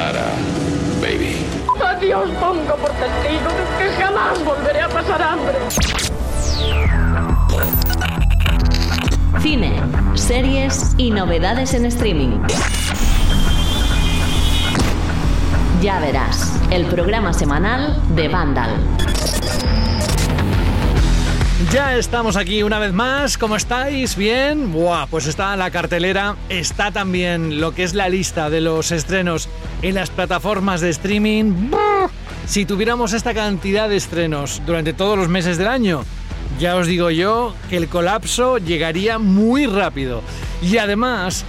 Lara, baby. Adiós pongo por testigo de que jamás volveré a pasar hambre. Cine, series y novedades en streaming. Ya verás, el programa semanal de Vandal. Ya estamos aquí una vez más. ¿Cómo estáis? ¿Bien? Buah, pues está la cartelera. Está también lo que es la lista de los estrenos en las plataformas de streaming. Si tuviéramos esta cantidad de estrenos durante todos los meses del año, ya os digo yo que el colapso llegaría muy rápido. Y además,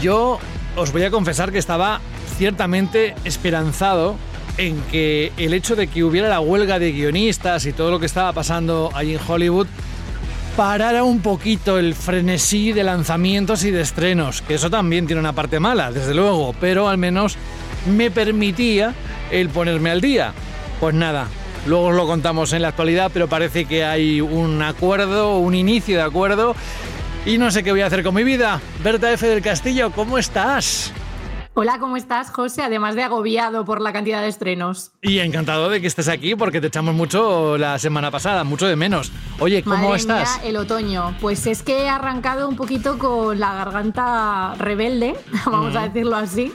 yo os voy a confesar que estaba ciertamente esperanzado en que el hecho de que hubiera la huelga de guionistas y todo lo que estaba pasando ahí en Hollywood parara un poquito el frenesí de lanzamientos y de estrenos, que eso también tiene una parte mala, desde luego, pero al menos me permitía el ponerme al día. Pues nada, luego os lo contamos en la actualidad, pero parece que hay un acuerdo, un inicio de acuerdo, y no sé qué voy a hacer con mi vida. Berta F. del Castillo, ¿cómo estás? Hola, ¿cómo estás, José? Además de agobiado por la cantidad de estrenos. Y encantado de que estés aquí porque te echamos mucho la semana pasada, mucho de menos. Oye, ¿cómo Madre estás? mía, el otoño. Pues es que he arrancado un poquito con la garganta rebelde, vamos a decirlo así.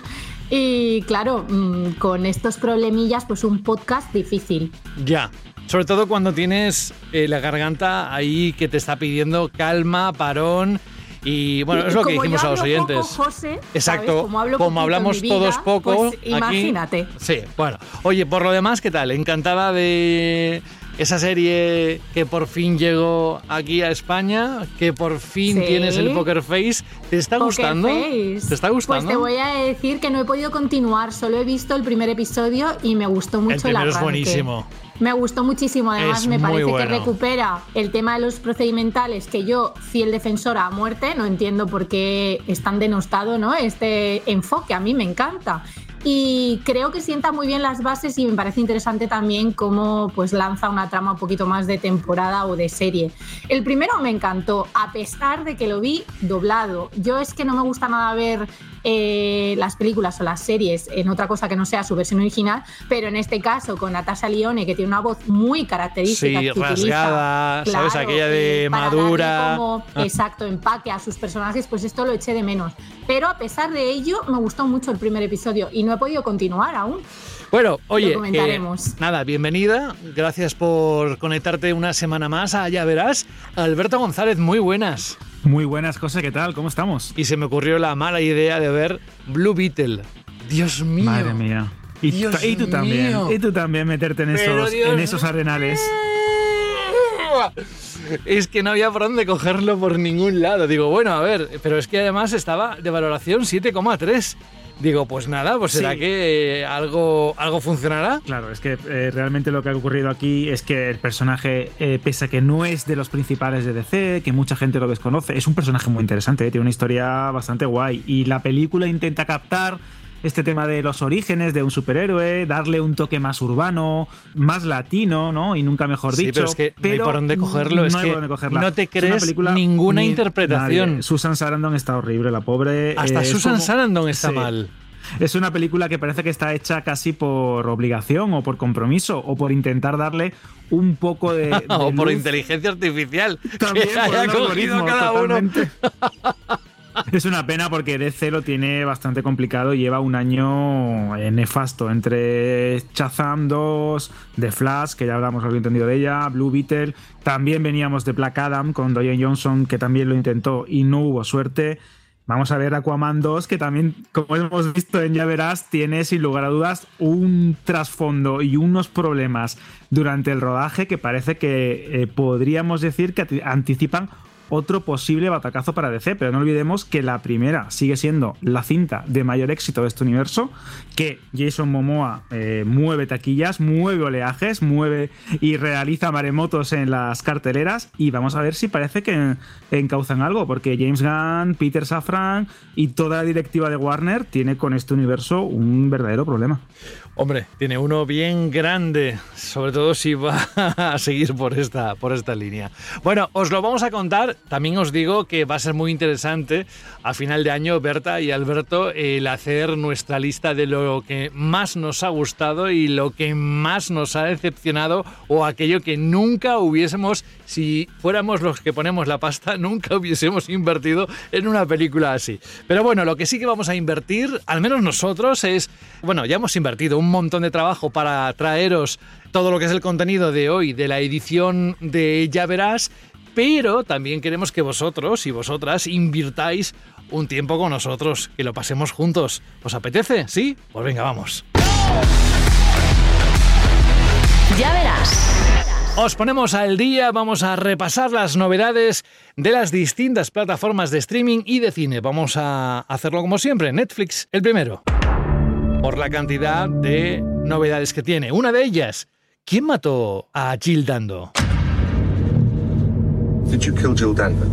Y claro, mm, con estos problemillas, pues un podcast difícil. Ya. Sobre todo cuando tienes eh, la garganta ahí que te está pidiendo calma, parón. Y bueno, es lo que dijimos a los hablo poco, oyentes. José, ¿sabes? Exacto. Como hablo Como poquito hablamos vida, todos poco. pues aquí- imagínate. Sí, bueno. Oye, por lo demás, ¿qué tal? Encantada de esa serie que por fin llegó aquí a España, que por fin Sí. tienes el Poker Face. ¿Te está Poker gustando? Face. ¿Te está gustando? Pues te voy a decir que no he podido continuar, solo he visto el primer episodio y me gustó mucho el primero es arranque. buenísimo. Me gustó muchísimo, además Es me parece bueno. que recupera el tema de los procedimentales que yo, fiel defensora a muerte, no entiendo por qué es tan denostado ¿no? este enfoque, a mí me encanta. Y creo que sienta muy bien las bases y me parece interesante también cómo pues, lanza una trama un poquito más de temporada o de serie. El primero me encantó, a pesar de que lo vi doblado. Yo es que no me gusta nada ver eh, las películas o las series en otra cosa que no sea su versión original, pero en este caso con Natasha Lione, que tiene una voz muy característica. Sí, que utiliza, rasgada, ¿sabes? Aquella de para madura. como, exacto, empaque a sus personajes, pues esto lo eché de menos. Pero a pesar de ello, me gustó mucho el primer episodio y no he podido continuar aún. Bueno, oye, eh, nada, bienvenida. Gracias por conectarte una semana más a Ya Verás. Alberto González, muy buenas. Muy buenas cosas, ¿qué tal? ¿Cómo estamos? Y se me ocurrió la mala idea de ver Blue Beetle. Dios mío. Madre mía. Y, tú- Dios y tú también, y tú también meterte en Pero esos, Dios en esos arenales. Es que no había por dónde cogerlo por ningún lado. Digo, bueno, a ver, pero es que además estaba de valoración 7,3. Digo, pues nada, pues será Sí. que eh, algo, algo funcionará. Claro, es que eh, realmente lo que ha ocurrido aquí es que el personaje, eh, pese a que no es de los principales de DC, que mucha gente lo desconoce, es un personaje muy interesante, eh, tiene una historia bastante guay. Y la película intenta captar este tema de los orígenes de un superhéroe, darle un toque más urbano, más latino, ¿no? Y nunca mejor Sí, dicho. pero es que no hay por dónde cogerlo, es no hay que por dónde cogerla. no te Es crees ninguna ni- interpretación. nadie. Susan Sarandon está horrible, la pobre. Hasta eh, es Susan como- Sarandon está Sí. mal. Es una película que parece que está hecha casi por obligación o por compromiso o por intentar darle un poco de. de o por luz. inteligencia artificial. También que por haya un cogido cada uno. Es una pena porque DC lo tiene bastante complicado lleva un año eh, nefasto entre Shazam 2, The Flash, que ya hablamos algo entendido de ella, Blue Beetle, también veníamos de Black Adam con Dwayne Johnson, que también lo intentó y no hubo suerte. Vamos a ver Aquaman 2, que también, como hemos visto en Ya Verás, tiene sin lugar a dudas un trasfondo y unos problemas durante el rodaje que parece que eh, podríamos decir que anticipan otro posible batacazo para DC, pero no olvidemos que la primera sigue siendo la cinta de mayor éxito de este universo, que Jason Momoa eh, mueve taquillas, mueve oleajes, mueve y realiza maremotos en las carteleras y vamos a ver si parece que encauzan algo, porque James Gunn, Peter Safran y toda la directiva de Warner tiene con este universo un verdadero problema. Hombre, tiene uno bien grande, sobre todo si va a seguir por esta, por esta línea. Bueno, os lo vamos a contar también os digo que va a ser muy interesante a final de año, Berta y Alberto, el hacer nuestra lista de lo que más nos ha gustado y lo que más nos ha decepcionado o aquello que nunca hubiésemos, si fuéramos los que ponemos la pasta, nunca hubiésemos invertido en una película así. Pero bueno, lo que sí que vamos a invertir, al menos nosotros, es, bueno, ya hemos invertido un montón de trabajo para traeros todo lo que es el contenido de hoy, de la edición de Ya Verás, pero también queremos que vosotros y vosotras invirtáis un tiempo con nosotros, que lo pasemos juntos. ¿Os apetece? ¿Sí? Pues venga, vamos. Ya verás. Os ponemos al día, vamos a repasar las novedades de las distintas plataformas de streaming y de cine. Vamos a hacerlo como siempre, Netflix, el primero. Por la cantidad de novedades que tiene. Una de ellas, ¿quién mató a Jill Dando? Did you kill Jill Danvers?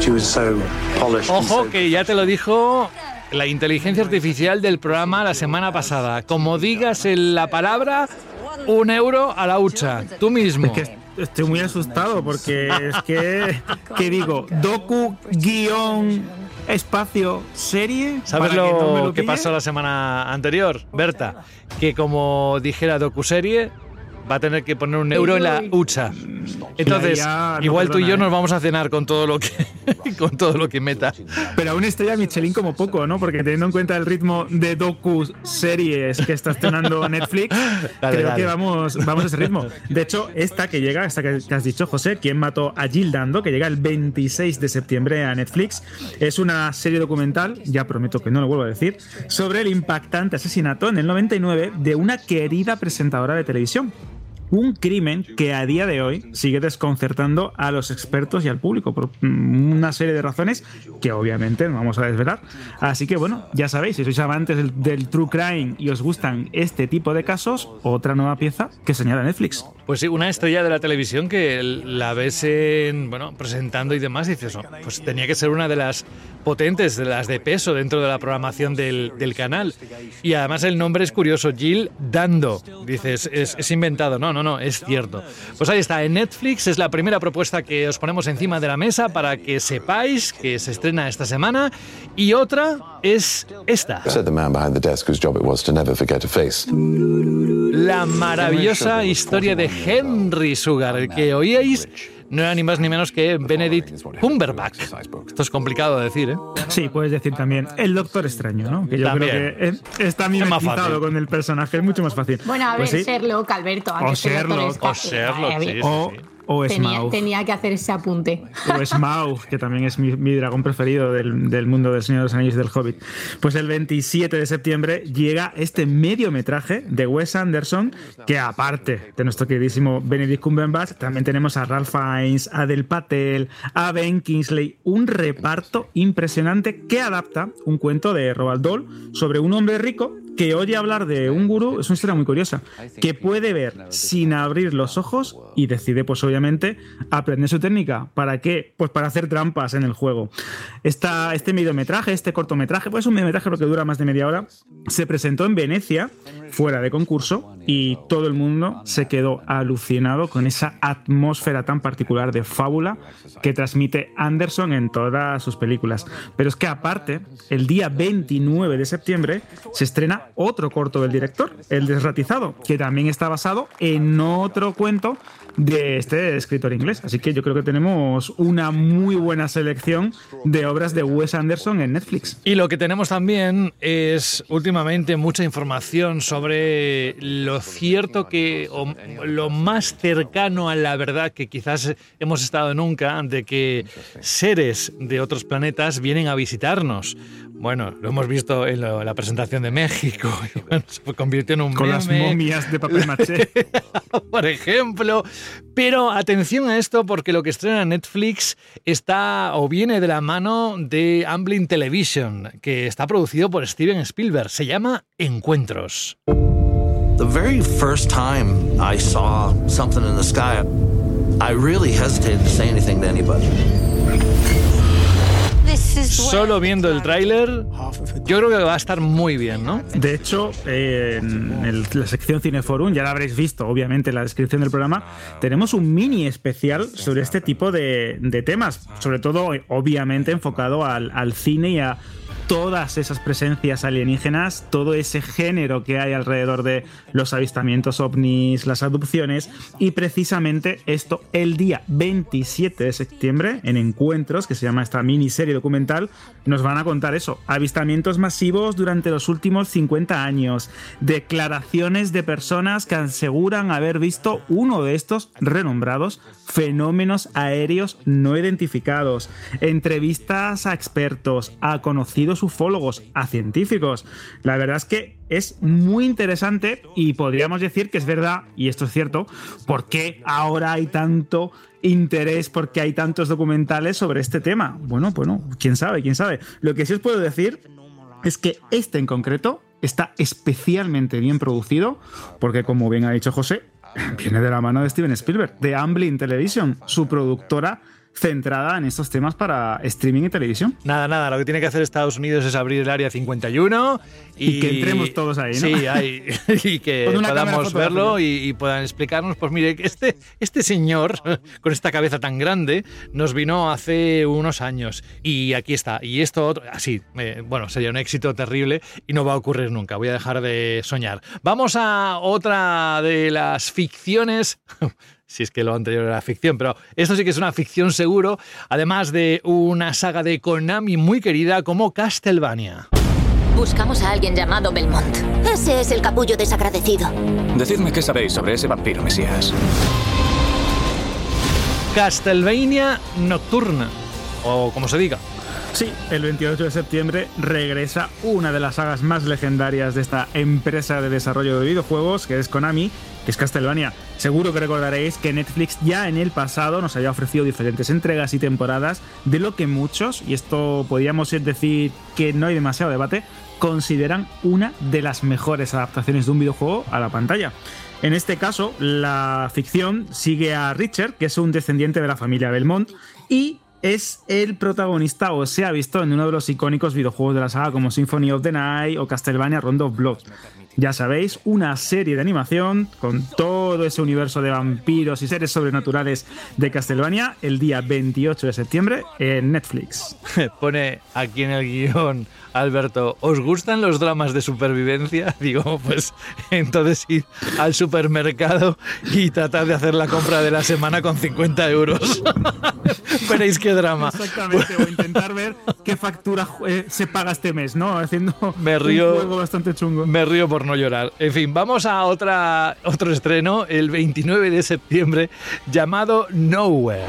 She was so polished. Ojo so- que ya te lo dijo la inteligencia artificial del programa la semana pasada. Como digas en la palabra, un euro a la hucha. Tú mismo. Es que estoy muy asustado porque es que, ¿qué digo? Docu, guion, espacio, serie. ¿Sabes para que no me lo, que pasó la semana anterior, Berta? Que como dijera docuserie, va a tener que poner un euro en la hucha. Entonces, ya igual tú y yo nos ¿eh? vamos a cenar con todo lo que con todo lo que meta. Pero aún estrella Michelin como poco, ¿no? Porque teniendo en cuenta el ritmo de docu series que está estrenando Netflix, Dale, creo dale. que vamos, vamos a ese ritmo. De hecho, esta que llega, esta que, has dicho, José, ¿Quién mató a Jill Dando? Que llega el 26 de septiembre a Netflix. Es una serie documental, ya prometo que no lo vuelvo a decir, sobre el impactante asesinato en el 99 de una querida presentadora de televisión. Un crimen que a día de hoy sigue desconcertando a los expertos y al público por una serie de razones que obviamente no vamos a desvelar. Así que bueno, ya sabéis, si sois amantes del, true crime y os gustan este tipo de casos, otra nueva pieza que señala Netflix. Pues sí, una estrella de la televisión que la ves en, bueno, presentando y demás, y dices, "Oh, pues tenía que ser una de las potentes, de las de peso dentro de la programación del, del canal. Y además el nombre es curioso, Jill Dando. Dices, es, es inventado. No, no, no, es cierto. Pues ahí está, en Netflix es la primera propuesta que os ponemos encima de la mesa para que sepáis que se estrena esta semana. Y otra es esta. La maravillosa historia de Henry Sugar, que oíais no era ni más ni menos que Benedict Cumberbatch. Esto es complicado de decir, ¿eh? Sí, puedes decir también el Doctor Extraño, ¿no? Que yo También. creo que está mimetizado fácil. con el personaje, es mucho más fácil. Bueno, a ver, Pues sí. Sherlock, Alberto. O que Doctor Sherlock, o Sherlock, sí, sí. O, o Tenía, tenía que hacer ese apunte. o Smaug, que también es mi, mi dragón preferido del, del mundo del Señor de los Anillos y del Hobbit. Pues el 27 de septiembre llega este mediometraje de Wes Anderson, que aparte de nuestro queridísimo Benedict Cumberbatch, también tenemos a Ralph Fiennes, a Del Patel, a Ben Kingsley, un reparto impresionante que adapta un cuento de Roald Dahl sobre un hombre rico que oye hablar de un gurú, es una historia muy curiosa, que puede ver sin abrir los ojos y decide, pues obviamente, aprender su técnica. ¿Para qué? Pues para hacer trampas en el juego. Esta, este mediometraje, este cortometraje, pues es un mediometraje que dura más de media hora, se presentó en Venecia, fuera de concurso, y todo el mundo se quedó alucinado con esa atmósfera tan particular de fábula que transmite Anderson en todas sus películas. Pero es que aparte, el día 29 de septiembre se estrena otro corto del director, El Desratizado, que también está basado en otro cuento de este escritor inglés. Así que yo creo que tenemos una muy buena selección de obras de Wes Anderson en Netflix. Y lo que tenemos también es últimamente mucha información sobre lo cierto que, o lo más cercano a la verdad que quizás hemos estado nunca, de que seres de otros planetas vienen a visitarnos. Bueno, lo hemos visto en lo- la presentación de México, bueno, se convirtió en un Con las momias de papel maché. por ejemplo. Pero atención a esto porque lo que estrena Netflix está o viene de la mano de Amblin Television, que está producido por Steven Spielberg. Se llama Encuentros. The very first time I saw something in the sky, I really hesitated to say anything to anybody. Solo viendo el tráiler Yo creo que va a estar muy bien, ¿no? De hecho, eh, en el- la sección Cineforum, ya la habréis visto, obviamente, en la descripción del programa, tenemos un mini especial sobre este tipo de, de temas. Sobre todo, obviamente, enfocado al, al cine y a todas esas presencias alienígenas, todo ese género que hay alrededor de los avistamientos ovnis, las adopciones y precisamente esto el día 27 de septiembre en Encuentros, que se llama esta miniserie documental, nos van a contar eso, avistamientos masivos durante los últimos 50 años, declaraciones de personas que aseguran haber visto uno de estos renombrados fenómenos aéreos no identificados, entrevistas a expertos, a conocidos ufólogos, a científicos. La verdad es que es muy interesante y podríamos decir que es verdad, y esto es cierto, por qué ahora hay tanto interés, porque hay tantos documentales sobre este tema. Bueno, bueno, quién sabe, quién sabe. Lo que sí os puedo decir es que este en concreto está especialmente bien producido, porque como bien ha dicho José, viene de la mano de Steven Spielberg, de Amblin Television, su productora centrada en estos temas para streaming y televisión. Nada, nada, lo que tiene que hacer Estados Unidos es abrir el área 51 y, Y que entremos todos ahí, ¿no? Sí, ahí, y que podamos verlo y, y puedan explicarnos, pues mire, este, este señor con esta cabeza tan grande nos vino hace unos años y aquí está. Y esto, otro- así, eh, bueno, sería un éxito terrible y no va a ocurrir nunca. Voy a dejar de soñar. Vamos a otra de las ficciones. Si es que lo anterior era ficción, pero esto sí que es una ficción seguro, además de una saga de Konami muy querida como Castlevania. Buscamos a alguien llamado Belmont. Ese es el capullo desagradecido. Decidme qué sabéis sobre ese vampiro, Mesías. Castlevania Nocturna, o como se diga. Sí, el 28 de septiembre regresa una de las sagas más legendarias de esta empresa de desarrollo de videojuegos, que es Konami, es Castlevania. Seguro que recordaréis que Netflix ya en el pasado nos había ofrecido diferentes entregas y temporadas de lo que muchos, y esto podríamos decir que no hay demasiado debate, consideran una de las mejores adaptaciones de un videojuego a la pantalla. En este caso, la ficción sigue a Richard, que es un descendiente de la familia Belmont, y es el protagonista o se ha visto en uno de los icónicos videojuegos de la saga como Symphony of the Night o Castlevania Rondo of Blood. Ya sabéis, una serie de animación con todo ese universo de vampiros y seres sobrenaturales de Castlevania el día 28 de septiembre en Netflix. Pone aquí en el guion Alberto, ¿os gustan los dramas de supervivencia? Digo, pues entonces id al supermercado y tratad de hacer la compra de la semana con 50 euros. Veréis qué drama. Exactamente, o intentar ver qué factura eh, se paga este mes, ¿no? Haciendo Me río. un juego bastante chungo. Me río por no llorar. En fin, vamos a otra, otro estreno el 29 de septiembre llamado Nowhere.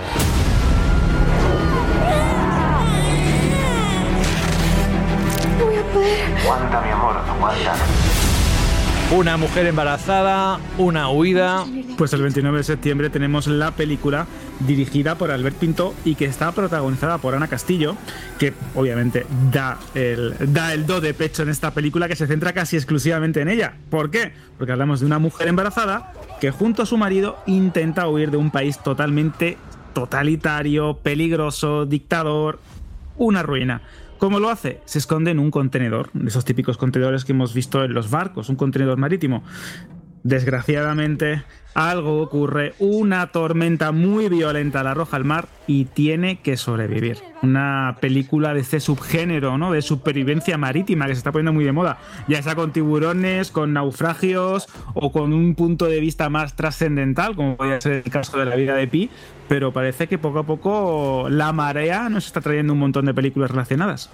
Aguanta, mi amor, aguanta. Una mujer embarazada, una huida. Pues el 29 de septiembre tenemos la película dirigida por Albert Pinto y que está protagonizada por Ana Castillo, que obviamente da el, da el do de pecho en esta película que se centra casi exclusivamente en ella. ¿Por qué? Porque hablamos de una mujer embarazada que junto a su marido intenta huir de un país totalmente totalitario, peligroso, dictador, una ruina. ¿Cómo lo hace? Se esconde en un contenedor, esos típicos contenedores que hemos visto en los barcos, un contenedor marítimo. Desgraciadamente, algo ocurre, una tormenta muy violenta la arroja al mar y tiene que sobrevivir. Una película de este subgénero, ¿no? De supervivencia marítima que se está poniendo muy de moda, ya sea con tiburones, con naufragios o con un punto de vista más trascendental, como podría ser el caso de la vida de Pi, pero parece que poco a poco la marea nos está trayendo un montón de películas relacionadas.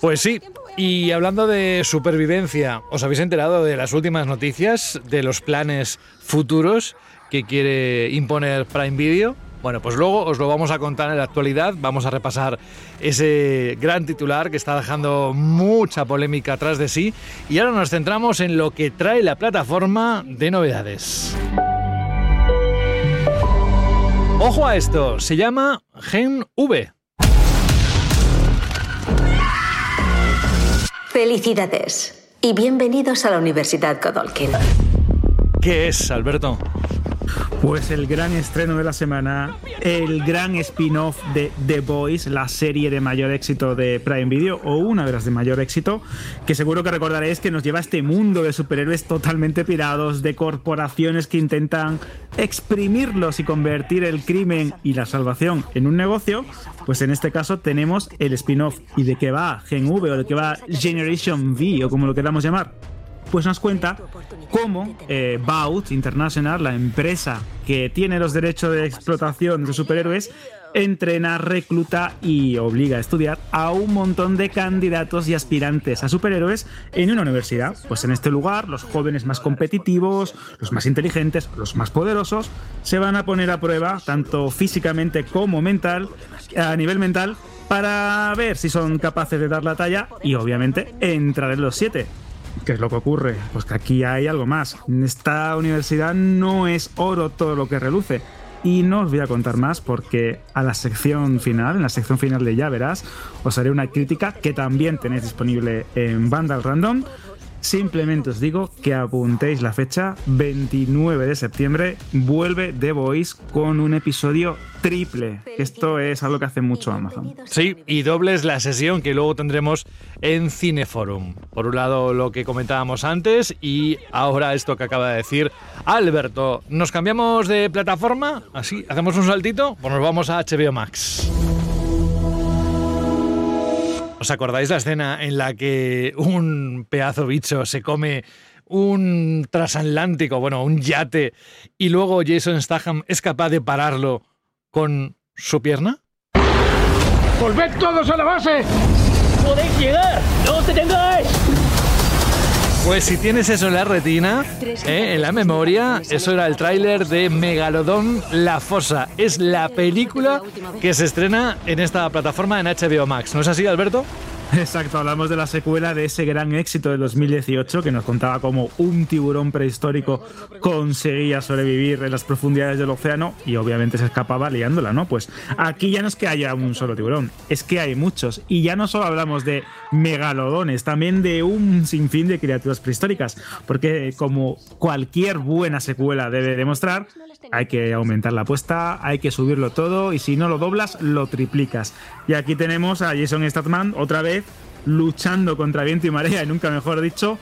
Pues sí, y hablando de supervivencia, ¿os habéis enterado de las últimas noticias de los planes futuros que quiere imponer Prime Video? Bueno, pues luego os lo vamos a contar en la actualidad, vamos a repasar ese gran titular que está dejando mucha polémica atrás de sí y ahora nos centramos en lo que trae la plataforma de novedades. Ojo a esto, se llama Gen V. Felicidades y bienvenidos a la Universidad Godolkin. ¿Qué es, Alberto? Pues el gran estreno de la semana, el gran spin-off de The Boys, la serie de mayor éxito de Prime Video, o una de las de mayor éxito, que seguro que recordaréis que nos lleva a este mundo de superhéroes totalmente pirados, de corporaciones que intentan exprimirlos y convertir el crimen y la salvación en un negocio. Pues en este caso tenemos el spin-off. ¿Y de qué va Gen V o de qué va Generation V o como lo queramos llamar? Pues nos cuenta cómo eh, Baut International, la empresa que tiene los derechos de explotación de superhéroes, entrena, recluta y obliga a estudiar a un montón de candidatos y aspirantes a superhéroes en una universidad. Pues en este lugar, los jóvenes más competitivos, los más inteligentes, los más poderosos, se van a poner a prueba, tanto físicamente como mental, a nivel mental, para ver si son capaces de dar la talla y obviamente entrar en los siete. ¿Qué es lo que ocurre? Pues que aquí hay algo más. Esta universidad no es oro todo lo que reluce. Y no os voy a contar más porque a la sección final, en la sección final de Ya Verás, os haré una crítica que también tenéis disponible en Vandal Random. Simplemente os digo que apuntéis la fecha, 29 de septiembre, vuelve The Voice con un episodio triple. Esto es algo que hace mucho Amazon. Sí, y dobles la sesión que luego tendremos en Cineforum. Por un lado lo que comentábamos antes y ahora esto que acaba de decir Alberto. ¿Nos cambiamos de plataforma? Así, hacemos un saltito, pues nos vamos a HBO Max. ¿Os acordáis la escena en la que un pedazo bicho se come un transatlántico, bueno, un yate, y luego Jason Statham es capaz de pararlo con su pierna? ¡Volved todos a la base! ¡Podéis llegar! ¡No te tengáis! Pues si tienes eso en la retina, ¿eh? en la memoria, eso era el tráiler de Megalodón La Fosa. Es la película que se estrena en esta plataforma en HBO Max. ¿No es así, Alberto? Exacto, hablamos de la secuela de ese gran éxito de 2018 que nos contaba cómo un tiburón prehistórico conseguía sobrevivir en las profundidades del océano y obviamente se escapaba liándola, ¿no? Pues aquí ya no es que haya un solo tiburón, es que hay muchos. Y ya no solo hablamos de megalodones, también de un sinfín de criaturas prehistóricas, porque como cualquier buena secuela debe demostrar, hay que aumentar la apuesta, hay que subirlo todo y si no lo doblas, lo triplicas. Y aquí tenemos a Jason Statham otra vez luchando contra viento y marea, y nunca mejor dicho,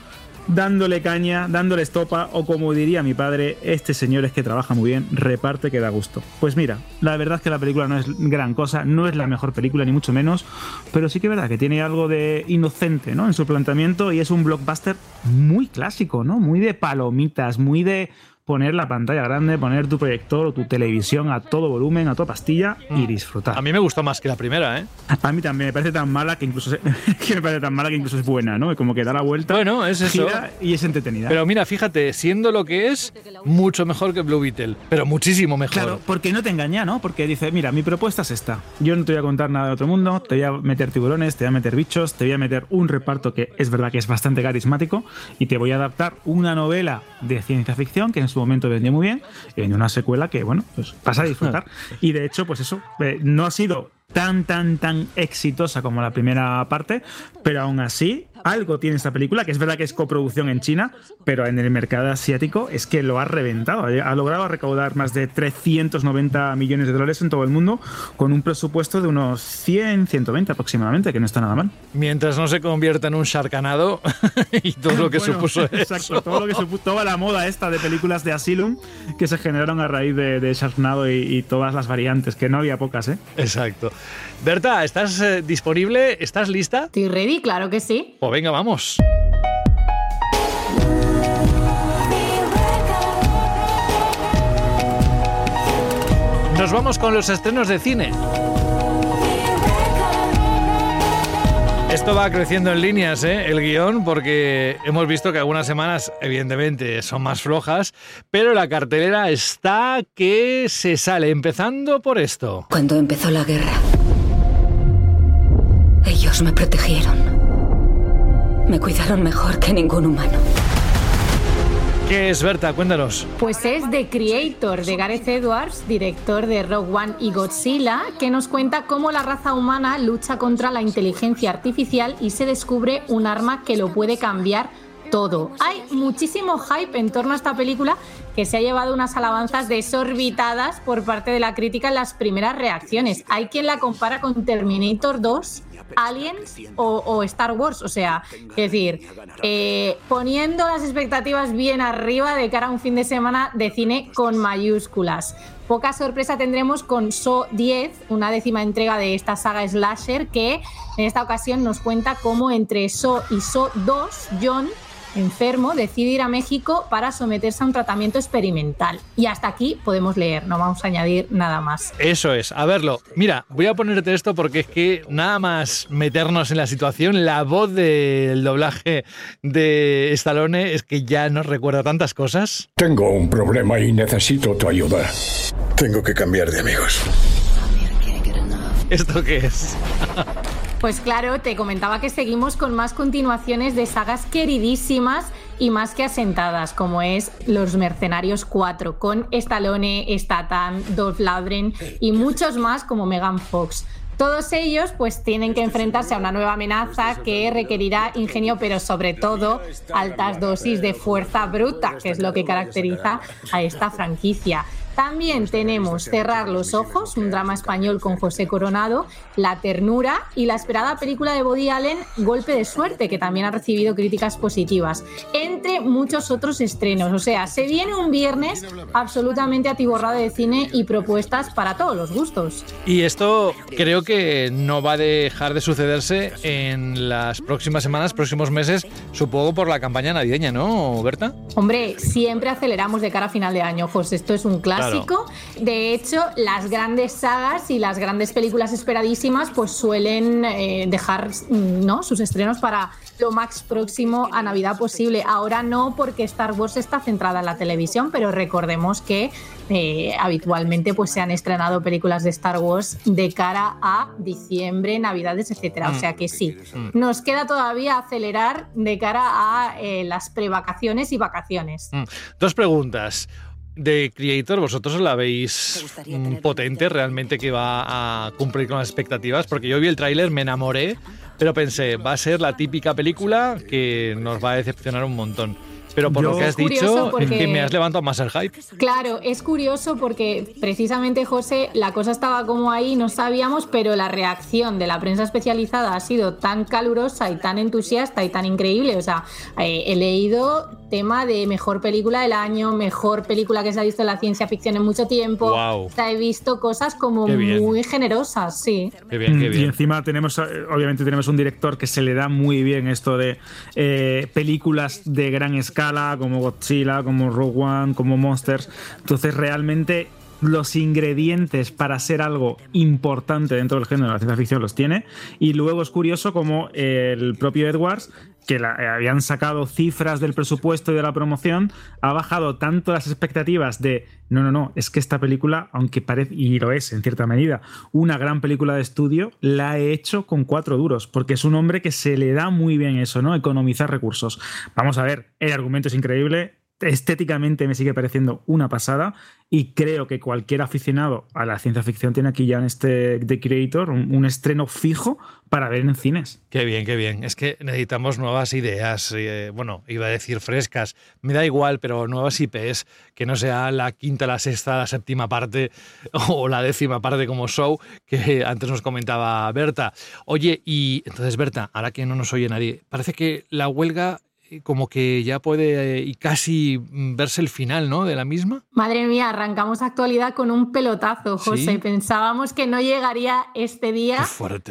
dándole caña, dándole estopa, o como diría mi padre, este señor es que trabaja muy bien, reparte que da gusto. Pues mira, la verdad es que la película no es gran cosa, no es la mejor película, ni mucho menos, pero sí que es verdad que tiene algo de inocente, ¿no? En su planteamiento y es un blockbuster muy clásico, ¿no? Muy de palomitas, muy de poner la pantalla grande, poner tu proyector o tu televisión a todo volumen, a toda pastilla y Mm. disfrutar. A mí me gustó más que la primera, ¿eh? A mí también me parece tan mala que incluso se- que me parece tan mala que incluso es buena, ¿no? Como que da la vuelta, Bueno, es eso. gira y es entretenida. Pero mira, fíjate, siendo lo que es, mucho mejor que Blue Beetle, pero muchísimo mejor. Claro, porque no te engaña, ¿no? Porque dice, mira, mi propuesta es esta. Yo no te voy a contar nada de otro mundo, te voy a meter tiburones, te voy a meter bichos, te voy a meter un reparto que es verdad que es bastante carismático y te voy a adaptar una novela de ciencia ficción que en su momento vendió muy bien en una secuela que, bueno, pues vas a disfrutar. y de hecho, pues eso, eh, no ha sido tan, tan, tan exitosa como la primera parte, pero aún así algo tiene esta película, que es verdad que es coproducción en China, pero en el mercado asiático es que lo ha reventado. Ha logrado recaudar más de 390 millones de dólares en todo el mundo, con un presupuesto de unos 100, 120 aproximadamente, que no está nada mal. Mientras no se convierta en un sharkanado y todo lo que Bueno, supuso Exacto, eso. todo lo que supuso, toda la moda esta de películas de Asylum que se generaron a raíz de, de Sharknado y, y todas las variantes, que no había pocas, ¿eh? Exacto. Berta, ¿estás eh, disponible? ¿Estás lista? Estoy ready, claro que sí. Venga, vamos. Nos vamos con los estrenos de cine. Esto va creciendo en líneas, ¿eh? el guion, porque hemos visto que algunas semanas, evidentemente, son más flojas, pero la cartelera está que se sale, empezando por esto. Cuando empezó la guerra, ellos me protegieron. Me cuidaron mejor que ningún humano. ¿Qué es, Berta? Cuéntanos. Pues es The Creator de Gareth Edwards, director de Rogue One y Godzilla, que nos cuenta cómo la raza humana lucha contra la inteligencia artificial y se descubre un arma que lo puede cambiar todo. Hay muchísimo hype en torno a esta película que se ha llevado unas alabanzas desorbitadas por parte de la crítica en las primeras reacciones. Hay quien la compara con Terminator 2, Aliens o, Star Wars. O sea, es decir, eh, poniendo las expectativas bien arriba de cara a un fin de semana de cine con mayúsculas. Poca sorpresa tendremos con So 10, una décima entrega de esta saga slasher que en esta ocasión nos cuenta cómo entre So y So 2, John enfermo, decide ir a México para someterse a un tratamiento experimental. Y hasta aquí podemos leer, no vamos a añadir nada más. Eso es, a verlo. Mira, voy a ponerte esto porque es que nada más meternos en la situación, la voz del doblaje de Stallone es que ya nos recuerda tantas cosas. Tengo un problema y necesito tu ayuda. Tengo que cambiar de amigos. ¿Esto qué es? Pues claro, te comentaba que seguimos con más continuaciones de sagas queridísimas y más que asentadas, como es Los Mercenarios 4, con Stallone, Statham, Dolph Lundgren y muchos más como Megan Fox. Todos ellos pues tienen que enfrentarse a una nueva amenaza que requerirá ingenio, pero sobre todo altas dosis de fuerza bruta, que es lo que caracteriza a esta franquicia. También tenemos Cerrar los Ojos, un drama español con José Coronado, La Ternura y la esperada película de Woody Allen, Golpe de Suerte, que también ha recibido críticas positivas, entre muchos otros estrenos. O sea, se viene un viernes absolutamente atiborrado de cine y propuestas para todos los gustos. Y esto creo que no va a dejar de sucederse en las próximas semanas, próximos meses, supongo por la campaña navideña, ¿no, Berta? Hombre, siempre aceleramos de cara a final de año, José. Esto es un clásico de hecho, las grandes sagas y las grandes películas esperadísimas pues suelen eh, dejar ¿no? sus estrenos para lo más próximo a Navidad posible. Ahora no porque Star Wars está centrada en la televisión, pero recordemos que eh, habitualmente pues se han estrenado películas de Star Wars de cara a diciembre, Navidades, etcétera. O mm. sea que sí, nos queda todavía acelerar de cara a eh, las prevacaciones y vacaciones. Mm. Dos preguntas de Creator, vosotros la veis potente realmente que va a cumplir con las expectativas, porque yo vi el tráiler, me enamoré, pero pensé, va a ser la típica película que nos va a decepcionar un montón. Pero por lo que has dicho, que me has levantado más el hype. Claro, es curioso porque precisamente, José, la cosa estaba como ahí, no sabíamos, pero la reacción de la prensa especializada ha sido tan calurosa y tan entusiasta y tan increíble. O sea, eh, he leído tema de mejor película del año, mejor película que se ha visto en la ciencia ficción en mucho tiempo. Wow. O sea, he visto cosas como muy generosas, sí. Qué bien, qué bien. Y encima tenemos, eh, obviamente tenemos un director que se le da muy bien esto de eh, películas de gran escala como Godzilla, como Rogue One, como Monsters. Entonces realmente los ingredientes para ser algo importante dentro del género de la ciencia ficción los tiene. Y luego es curioso como el propio Edwards, que eh, habían sacado cifras del presupuesto y de la promoción, ha bajado tanto las expectativas de, no, no, no, es que esta película, aunque parece, y lo es en cierta medida, una gran película de estudio, la he hecho con cuatro duros, porque es un hombre que se le da muy bien eso, ¿no? Economizar recursos. Vamos a ver, el argumento es increíble, estéticamente me sigue pareciendo una pasada y creo que cualquier aficionado a la ciencia ficción tiene aquí ya en este The Creator un, estreno fijo para ver en cines. Qué bien, qué bien. Es que necesitamos nuevas ideas, eh, bueno, iba a decir frescas, me da igual, pero nuevas IPs, que no sea la quinta, la sexta, la séptima parte o la décima parte como show que antes nos comentaba Berta. Oye, y entonces Berta, ahora que no nos oye nadie, parece que la huelga como que ya puede eh, y casi mm, verse el final, ¿no? De la misma. Madre mía, arrancamos actualidad con un pelotazo, José. Pensábamos que no llegaría este día,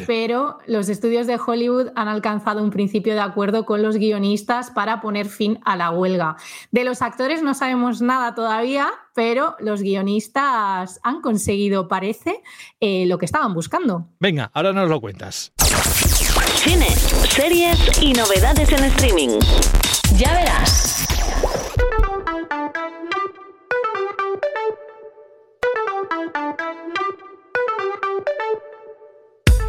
pero los estudios de Hollywood han alcanzado un principio de acuerdo con los guionistas para poner fin a la huelga. De los actores no sabemos nada todavía, pero los guionistas han conseguido, parece, eh, lo que estaban buscando. Venga, ahora nos lo cuentas. Cine, series y novedades en streaming. Ya verás.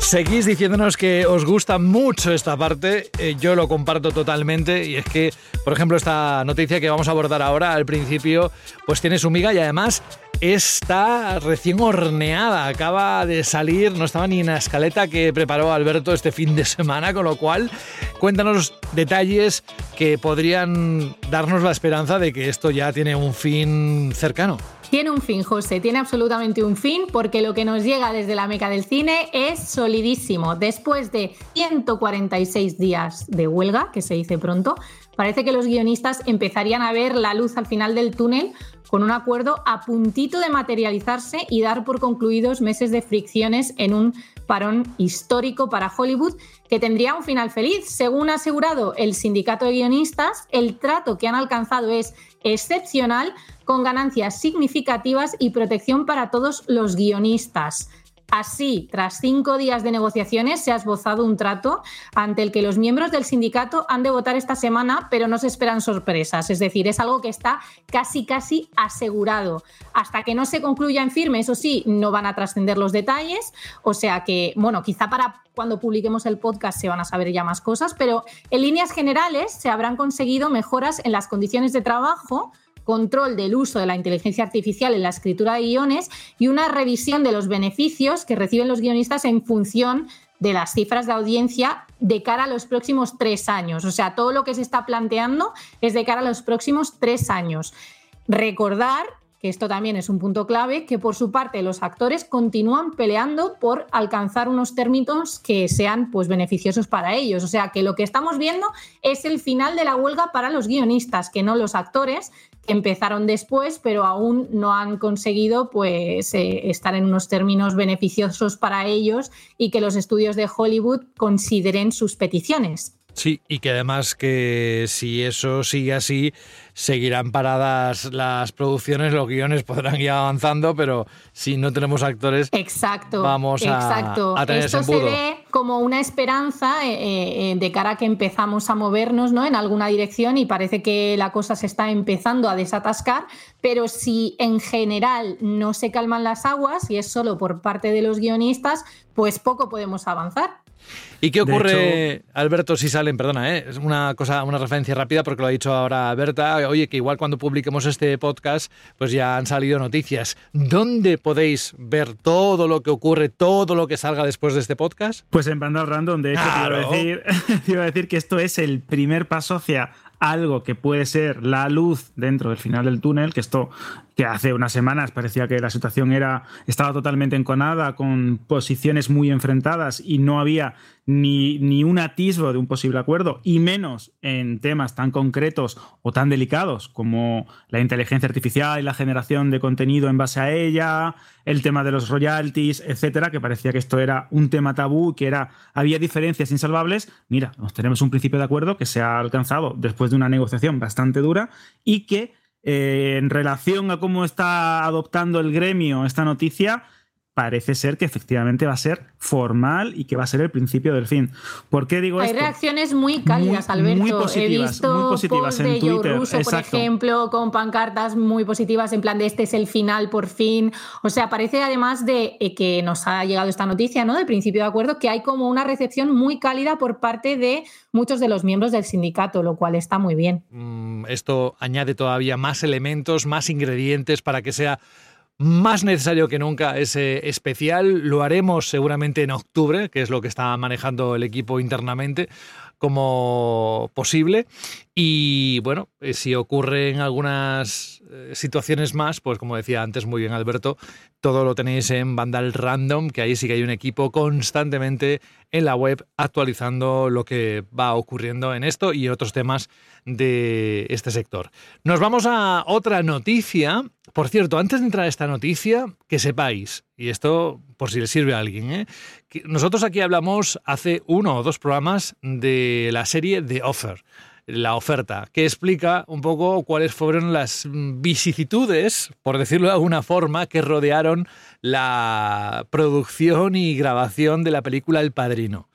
Seguís diciéndonos que os gusta mucho esta parte, eh, yo lo comparto totalmente y es que, por ejemplo, esta noticia que vamos a abordar ahora al principio, pues tiene su miga y además está recién horneada, acaba de salir, no estaba ni en la escaleta que preparó Alberto este fin de semana, con lo cual cuéntanos detalles que podrían darnos la esperanza de que esto ya tiene un fin cercano. Tiene un fin, José, tiene absolutamente un fin porque lo que nos llega desde la meca del cine es solidísimo. Después de 146 días de huelga, que se dice pronto, parece que los guionistas empezarían a ver la luz al final del túnel con un acuerdo a puntito de materializarse y dar por concluidos meses de fricciones en un parón histórico para Hollywood que tendría un final feliz. Según ha asegurado el sindicato de guionistas, el trato que han alcanzado es excepcional, con ganancias significativas y protección para todos los guionistas. Así, tras cinco días de negociaciones, se ha esbozado un trato ante el que los miembros del sindicato han de votar esta semana, pero no se esperan sorpresas. Es decir, es algo que está casi, casi asegurado. Hasta que no se concluya en firme, eso sí, no van a trascender los detalles. O sea que, bueno, quizá para cuando publiquemos el podcast se van a saber ya más cosas, pero en líneas generales se habrán conseguido mejoras en las condiciones de trabajo control del uso de la inteligencia artificial en la escritura de guiones y una revisión de los beneficios que reciben los guionistas en función de las cifras de audiencia de cara a los próximos tres años. O sea, todo lo que se está planteando es de cara a los próximos tres años. Recordar que esto también es un punto clave, que por su parte los actores continúan peleando por alcanzar unos términos que sean pues beneficiosos para ellos. O sea que lo que estamos viendo es el final de la huelga para los guionistas, que no los actores, empezaron después, pero aún no han conseguido pues eh, estar en unos términos beneficiosos para ellos y que los estudios de Hollywood consideren sus peticiones. Sí, y que además que si eso sigue así, seguirán paradas las producciones, los guiones podrán ir avanzando, pero si no tenemos actores, exacto, vamos a, exacto. Esto se ve como una esperanza eh, eh, de cara a que empezamos a movernos ¿no? en alguna dirección y parece que la cosa se está empezando a desatascar, pero si en general no se calman las aguas y es solo por parte de los guionistas, pues poco podemos avanzar. ¿Y qué ocurre, Alberto, si salen, perdona, ¿eh? es una cosa, una referencia rápida porque lo ha dicho ahora Berta, oye, que igual cuando publiquemos este podcast, pues ya han salido noticias. ¿Dónde podéis ver todo lo que ocurre, todo lo que salga después de este podcast? Pues en Banda Random, de hecho, te, iba a decir, te iba a decir que esto es el primer paso hacia algo que puede ser la luz dentro del final del túnel, que esto que hace unas semanas parecía que la situación era estaba totalmente enconada con posiciones muy enfrentadas y no había ni, ni un atisbo de un posible acuerdo y menos en temas tan concretos o tan delicados como la inteligencia artificial y la generación de contenido en base a ella, el tema de los royalties, etcétera, que parecía que esto era un tema tabú, que era había diferencias insalvables. Mira, tenemos un principio de acuerdo que se ha alcanzado después de una negociación bastante dura y que eh, en relación a cómo está adoptando el gremio esta noticia, parece ser que efectivamente va a ser formal y que va a ser el principio del fin. ¿Por qué digo Hay esto? reacciones muy cálidas, Alberto. Muy positivas, He visto muy positivas en de Joe Twitter. Russo, por ejemplo, con pancartas muy positivas en plan de este es el final por fin. O sea, parece además de eh, que nos ha llegado esta noticia, ¿no? De principio de acuerdo, que hay como una recepción muy cálida por parte de muchos de los miembros del sindicato, lo cual está muy bien. Mm, esto añade todavía más elementos, más ingredientes para que sea más necesario que nunca ese especial. Lo haremos seguramente en octubre, que es lo que está manejando el equipo internamente como posible. Y bueno, eh, si ocurren algunas eh, situaciones más, pues como decía antes muy bien Alberto, todo lo tenéis en Vandal Random, que ahí sí que hay un equipo constantemente en la web actualizando lo que va ocurriendo en esto y otros temas de este sector. Nos vamos a otra noticia. Por cierto, antes de entrar a esta noticia, que sepáis, y esto por si le sirve a alguien, ¿eh? nosotros aquí hablamos hace uno o dos programas de la serie The Offer la oferta, que explica un poco cuáles fueron las vicisitudes, por decirlo de alguna forma, que rodearon la producción y grabación de la película El Padrino.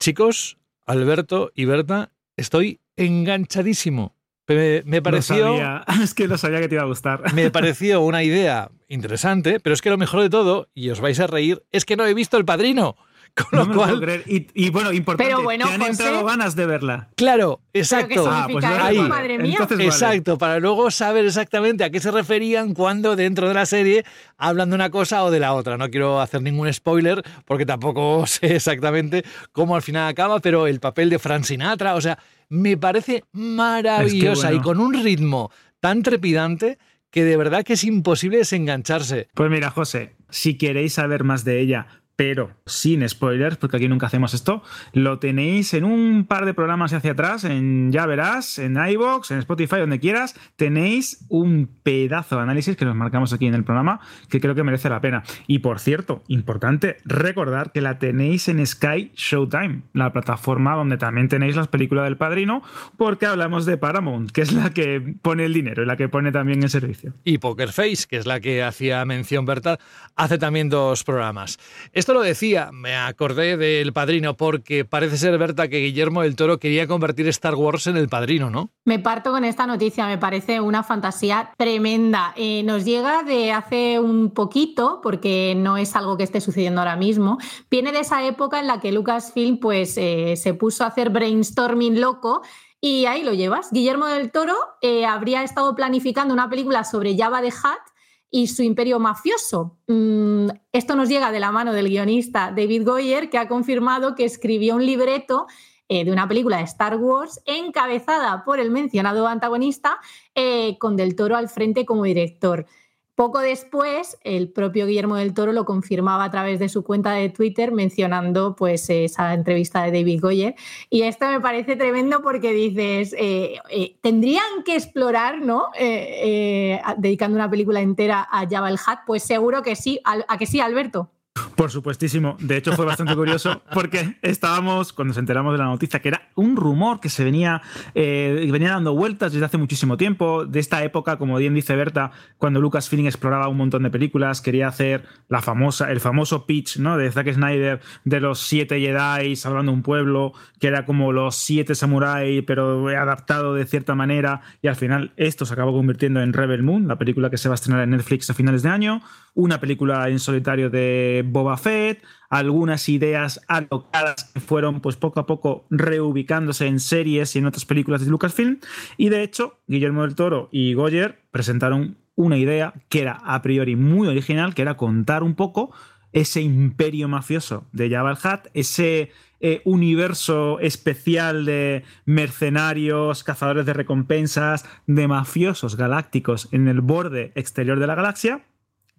Chicos, Alberto y Berta, estoy enganchadísimo. Me, me pareció. No sabía. Es que no sabía que te iba a gustar. Me pareció una idea interesante, pero es que lo mejor de todo, y os vais a reír, es que no he visto El Padrino Con lo no cual, lo. Y, y bueno, importante, Pero bueno, te han José- entrado ganas de verla. Claro, ¿Pero qué exacto. Ah, pues vale. madre mía? Entonces vale. Exacto, para luego saber exactamente a qué se referían cuando dentro de la serie hablan de una cosa o de la otra. No quiero hacer ningún spoiler porque tampoco sé exactamente cómo al final acaba, pero el papel de Frank Sinatra, o sea, me parece maravillosa bueno. y con un ritmo tan trepidante que de verdad que es imposible desengancharse. Pues mira, José, si queréis saber más de ella, pero sin spoilers, porque aquí nunca hacemos esto, lo tenéis en un par de programas hacia atrás, en Ya Verás, en iVoox, en Spotify, donde quieras, tenéis un pedazo de análisis que nos marcamos aquí en el programa que creo que merece la pena. Y por cierto, importante recordar que la tenéis en Sky Showtime, la plataforma donde también tenéis las películas del Padrino, porque hablamos de Paramount, que es la que pone el dinero y la que pone también el servicio. Y Poker Face, que es la que hacía mención Berta, hace también dos programas. Esto lo decía, me acordé del padrino, porque parece ser, Berta, que Guillermo del Toro quería convertir Star Wars en el padrino, ¿no? Me parto con esta noticia, me parece una fantasía tremenda. Eh, nos llega de hace un poquito, porque no es algo que esté sucediendo ahora mismo. Viene de esa época en la que Lucasfilm pues, eh, se puso a hacer brainstorming loco y ahí lo llevas. Guillermo del Toro eh, habría estado planificando una película sobre Java de Hutt y su imperio mafioso. Mm, esto nos llega de la mano del guionista David Goyer, que ha confirmado que escribió un libreto eh, de una película de Star Wars encabezada por el mencionado antagonista, eh, con Del Toro al frente como director. Poco después, el propio Guillermo del Toro lo confirmaba a través de su cuenta de Twitter mencionando pues, esa entrevista de David Goyer. Y esto me parece tremendo porque dices, eh, eh, tendrían que explorar, ¿no? Eh, dedicando una película entera a Java el Hutt. Pues seguro que sí, a que sí, Alberto. Por supuestísimo. De hecho, fue bastante curioso porque estábamos, cuando nos enteramos de la noticia, que era un rumor que se venía, eh, venía dando vueltas desde hace muchísimo tiempo, de esta época, como bien dice Berta, cuando Lucasfilm exploraba un montón de películas, quería hacer la famosa, el famoso pitch ¿no? de Zack Snyder de los siete Jedi salvando un pueblo, que era como los siete samuráis, pero adaptado de cierta manera, y al final esto se acabó convirtiendo en Rebel Moon, la película que se va a estrenar en Netflix a finales de año, una película en solitario de Boba Fett, algunas ideas alocadas que fueron pues poco a poco reubicándose en series y en otras películas de Lucasfilm y de hecho Guillermo del Toro y Goyer presentaron una idea que era a priori muy original, que era contar un poco ese imperio mafioso de Jabba el Hutt, ese eh, universo especial de mercenarios, cazadores de recompensas, de mafiosos galácticos en el borde exterior de la galaxia.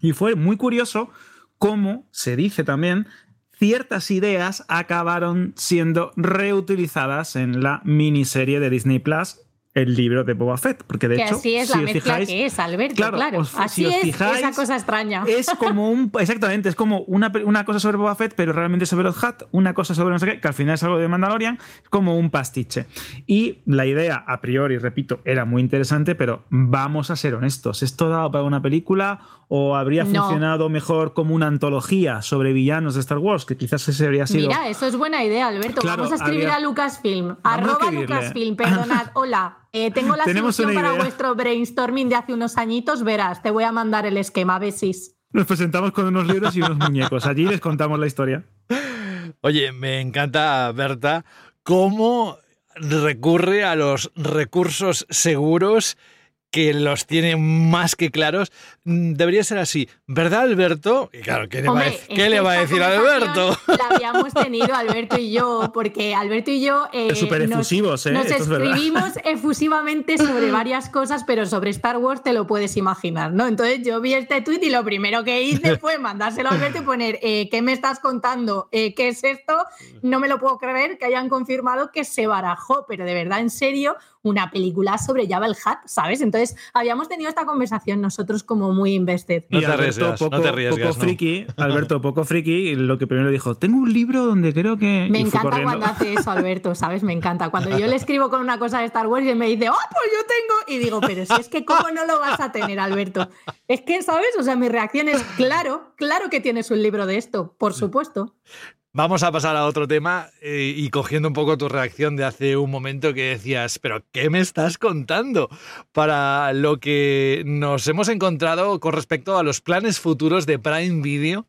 Y fue muy curioso cómo se dice también ciertas ideas acabaron siendo reutilizadas en la miniserie de Disney Plus, el libro de Boba Fett, porque de que hecho, así es si la os mezcla fijáis- que es, Alberto, Claro, claro. os- si así os es fijáis, esa cosa extraña. es como un. Exactamente, es como una, una cosa sobre Boba Fett, pero realmente sobre los Hat, una cosa sobre no sé qué, que al final es algo de Mandalorian, es como un pastiche. Y la idea, a priori, repito, era muy interesante, pero vamos a ser honestos. ¿Esto daba para una película o habría No. funcionado mejor como una antología sobre villanos de Star Wars? Que quizás ese habría sido. Mira, eso es buena idea, Alberto. Claro, Vamos a escribir habría- a Lucasfilm. A Arroba. Lucasfilm, perdonad. Hola, eh, tengo la Tenemos solución para vuestro brainstorming de hace unos añitos. Verás, te voy a mandar el esquema, besis. Nos presentamos con unos libros y unos muñecos. Allí les contamos la historia. Oye, me encanta, Berta, cómo recurre a los recursos seguros que los tiene más que claros. Mm, Debería ser así, ¿verdad, Alberto? Y claro, ¿qué le Hombre, va a, qué que le va a decir a Alberto? La habíamos tenido Alberto y yo, porque Alberto y yo eh, Súper nos, efusivos, ¿eh? nos Esto es verdad. escribimos efusivamente sobre varias cosas, pero sobre Star Wars te lo puedes imaginar, ¿no? Entonces yo vi este tweet y lo primero que hice fue mandárselo a Alberto y poner, eh, ¿qué me estás contando? Eh, ¿Qué es esto? No me lo puedo creer que hayan confirmado que se barajó, pero de verdad, en serio, una película sobre Jabba el Hutt, ¿sabes? Entonces habíamos tenido esta conversación nosotros como muy invested. No Y te Alberto, arriesgas, no poco, te arriesgas, poco no. friki, Alberto, poco friki, y lo que primero dijo, tengo un libro donde creo que... Me encanta cuando hace eso, Alberto, ¿sabes? Me encanta. Cuando yo le escribo con una cosa de Star Wars y él me dice, ¡oh, pues yo tengo! Y digo, pero si es que ¿cómo no lo vas a tener, Alberto? Es que, ¿sabes? O sea, mi reacción es, claro, claro que tienes un libro de esto, por supuesto. Vamos a pasar a otro tema eh, y cogiendo un poco tu reacción de hace un momento que decías, pero ¿qué me estás contando? Para lo que nos hemos encontrado con respecto a los planes futuros de Prime Video.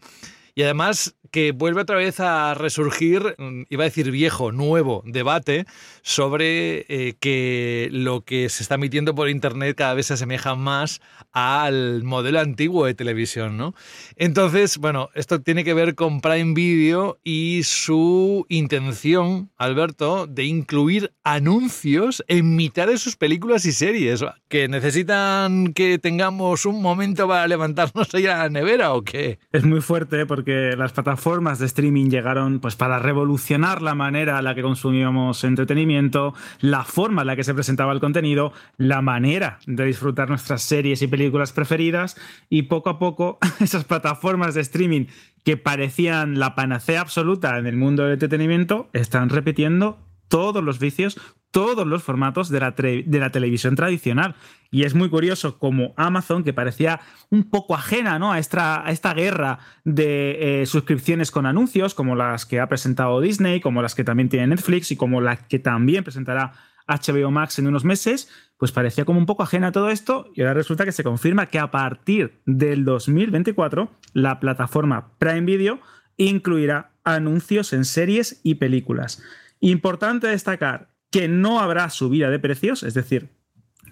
Y además que vuelve otra vez a resurgir, mm, iba a decir viejo, nuevo debate sobre eh, que lo que se está emitiendo por Internet cada vez se asemeja más al modelo antiguo de televisión, ¿no? Entonces, bueno, esto tiene que ver con Prime Video y su intención, Alberto, de incluir anuncios en mitad de sus películas y series, que necesitan que tengamos un momento para levantarnos ahí a la nevera o qué. Es muy fuerte porque las plataformas de streaming llegaron pues para revolucionar la manera en la que consumíamos entretenimiento, la forma en la que se presentaba el contenido, la manera de disfrutar nuestras series y películas preferidas y poco a poco esas plataformas de streaming que parecían la panacea absoluta en el mundo del entretenimiento están repitiendo todos los vicios, todos los formatos de la, de la televisión tradicional. Y es muy curioso como Amazon, que parecía un poco ajena ¿no? a, esta, a esta guerra de eh, suscripciones con anuncios, como las que ha presentado Disney, como las que también tiene Netflix y como la que también presentará HBO Max en unos meses, pues parecía como un poco ajena a todo esto y ahora resulta que se confirma que a partir del 2024 la plataforma Prime Video incluirá anuncios en series y películas. Importante destacar que no habrá subida de precios, es decir,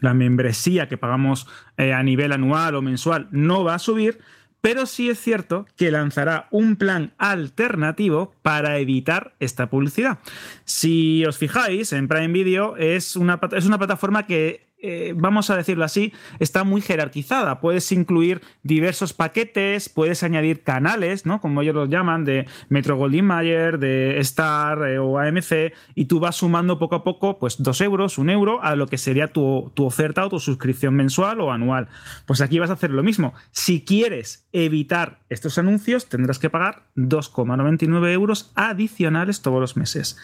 la membresía que pagamos eh, a nivel anual o mensual no va a subir, pero sí es cierto que lanzará un plan alternativo para evitar esta publicidad. Si os fijáis, en Prime Video es una, es una plataforma que eh, vamos a decirlo así, está muy jerarquizada. Puedes incluir diversos paquetes, puedes añadir canales, ¿no? Como ellos los llaman, de Metro Goldwyn Mayer, de Star eh, o AMC, y tú vas sumando poco a poco, pues dos euros, un euro, a lo que sería tu, tu oferta o tu suscripción mensual o anual. Pues aquí vas a hacer lo mismo. Si quieres evitar estos anuncios, tendrás que pagar 2,99 euros adicionales todos los meses.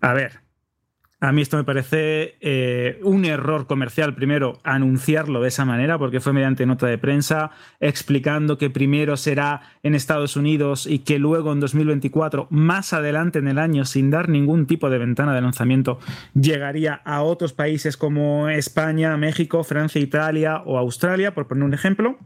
A ver, a mí esto me parece eh, un error comercial, primero, anunciarlo de esa manera, porque fue mediante nota de prensa, explicando que primero será en Estados Unidos y que luego en 2024, más adelante en el año, sin dar ningún tipo de ventana de lanzamiento, llegaría a otros países como España, México, Francia, Italia o Australia, por poner un ejemplo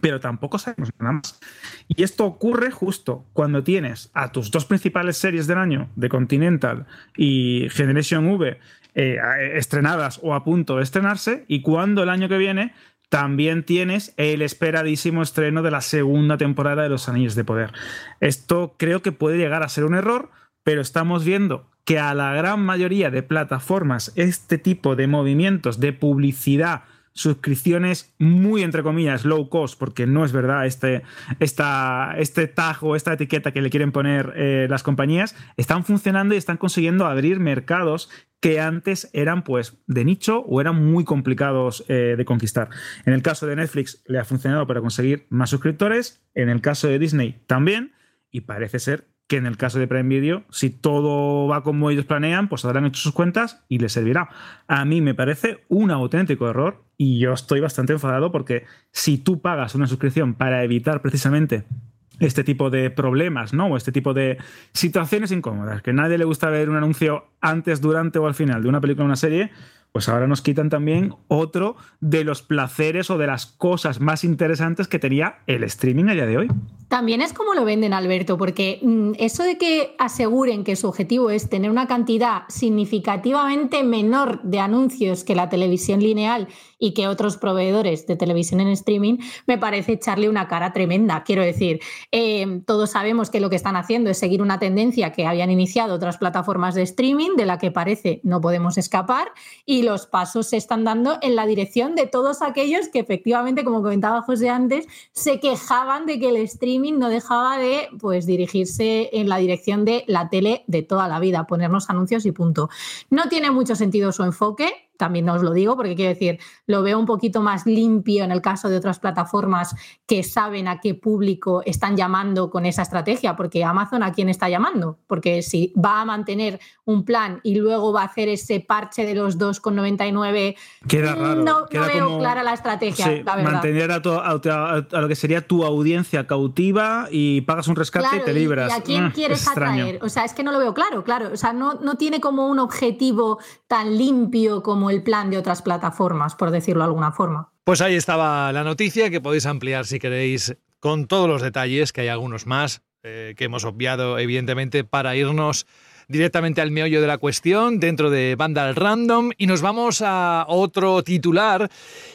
pero tampoco sabemos nada más. Y esto ocurre justo cuando tienes a tus dos principales series del año, de Continental y Generation V, eh, estrenadas o a punto de estrenarse, y cuando el año que viene también tienes el esperadísimo estreno de la segunda temporada de Los Anillos de Poder. Esto creo que puede llegar a ser un error, pero estamos viendo que a la gran mayoría de plataformas este tipo de movimientos de publicidad suscripciones muy, entre comillas, low cost, porque no es verdad este, esta, este tag o esta etiqueta que le quieren poner eh, las compañías, están funcionando y están consiguiendo abrir mercados que antes eran pues de nicho o eran muy complicados eh, de conquistar. En el caso de Netflix le ha funcionado para conseguir más suscriptores, en el caso de Disney también, y parece ser que en el caso de Prime Video, si todo va como ellos planean, pues habrán hecho sus cuentas y les servirá. A mí me parece un auténtico error y yo estoy bastante enfadado porque si tú pagas una suscripción para evitar precisamente este tipo de problemas, ¿no? O este tipo de situaciones incómodas, que a nadie le gusta ver un anuncio antes, durante o al final de una película o una serie, pues ahora nos quitan también otro de los placeres o de las cosas más interesantes que tenía el streaming a día de hoy. También es como lo venden, Alberto, porque mm, eso de que aseguren que su objetivo es tener una cantidad significativamente menor de anuncios que la televisión lineal y que otros proveedores de televisión en streaming, me parece echarle una cara tremenda. Quiero decir, eh, todos sabemos que lo que están haciendo es seguir una tendencia que habían iniciado otras plataformas de streaming, de la que parece no podemos escapar, y los pasos se están dando en la dirección de todos aquellos que efectivamente, como comentaba José antes, se quejaban de que el streaming no dejaba de pues, dirigirse en la dirección de la tele de toda la vida, ponernos anuncios y punto. No tiene mucho sentido su enfoque, también os lo digo, porque quiero decir, lo veo un poquito más limpio en el caso de otras plataformas que saben a qué público están llamando con esa estrategia, porque Amazon a quién está llamando, porque si va a mantener un plan y luego va a hacer ese parche de los 2,99, queda raro. No, queda veo clara la estrategia. la verdad. Mantener a, lo que sería tu audiencia cautiva y pagas un rescate y te libras. ¿Y, a quién mm, quieres atraer? O sea, es que no lo veo claro, claro. O sea, no, no tiene como un objetivo tan limpio como el plan de otras plataformas, por decirlo de alguna forma. Pues ahí estaba la noticia que podéis ampliar si queréis con todos los detalles, que hay algunos más, eh, que hemos obviado evidentemente para irnos directamente al meollo de la cuestión dentro de Vandal Random y nos vamos a otro titular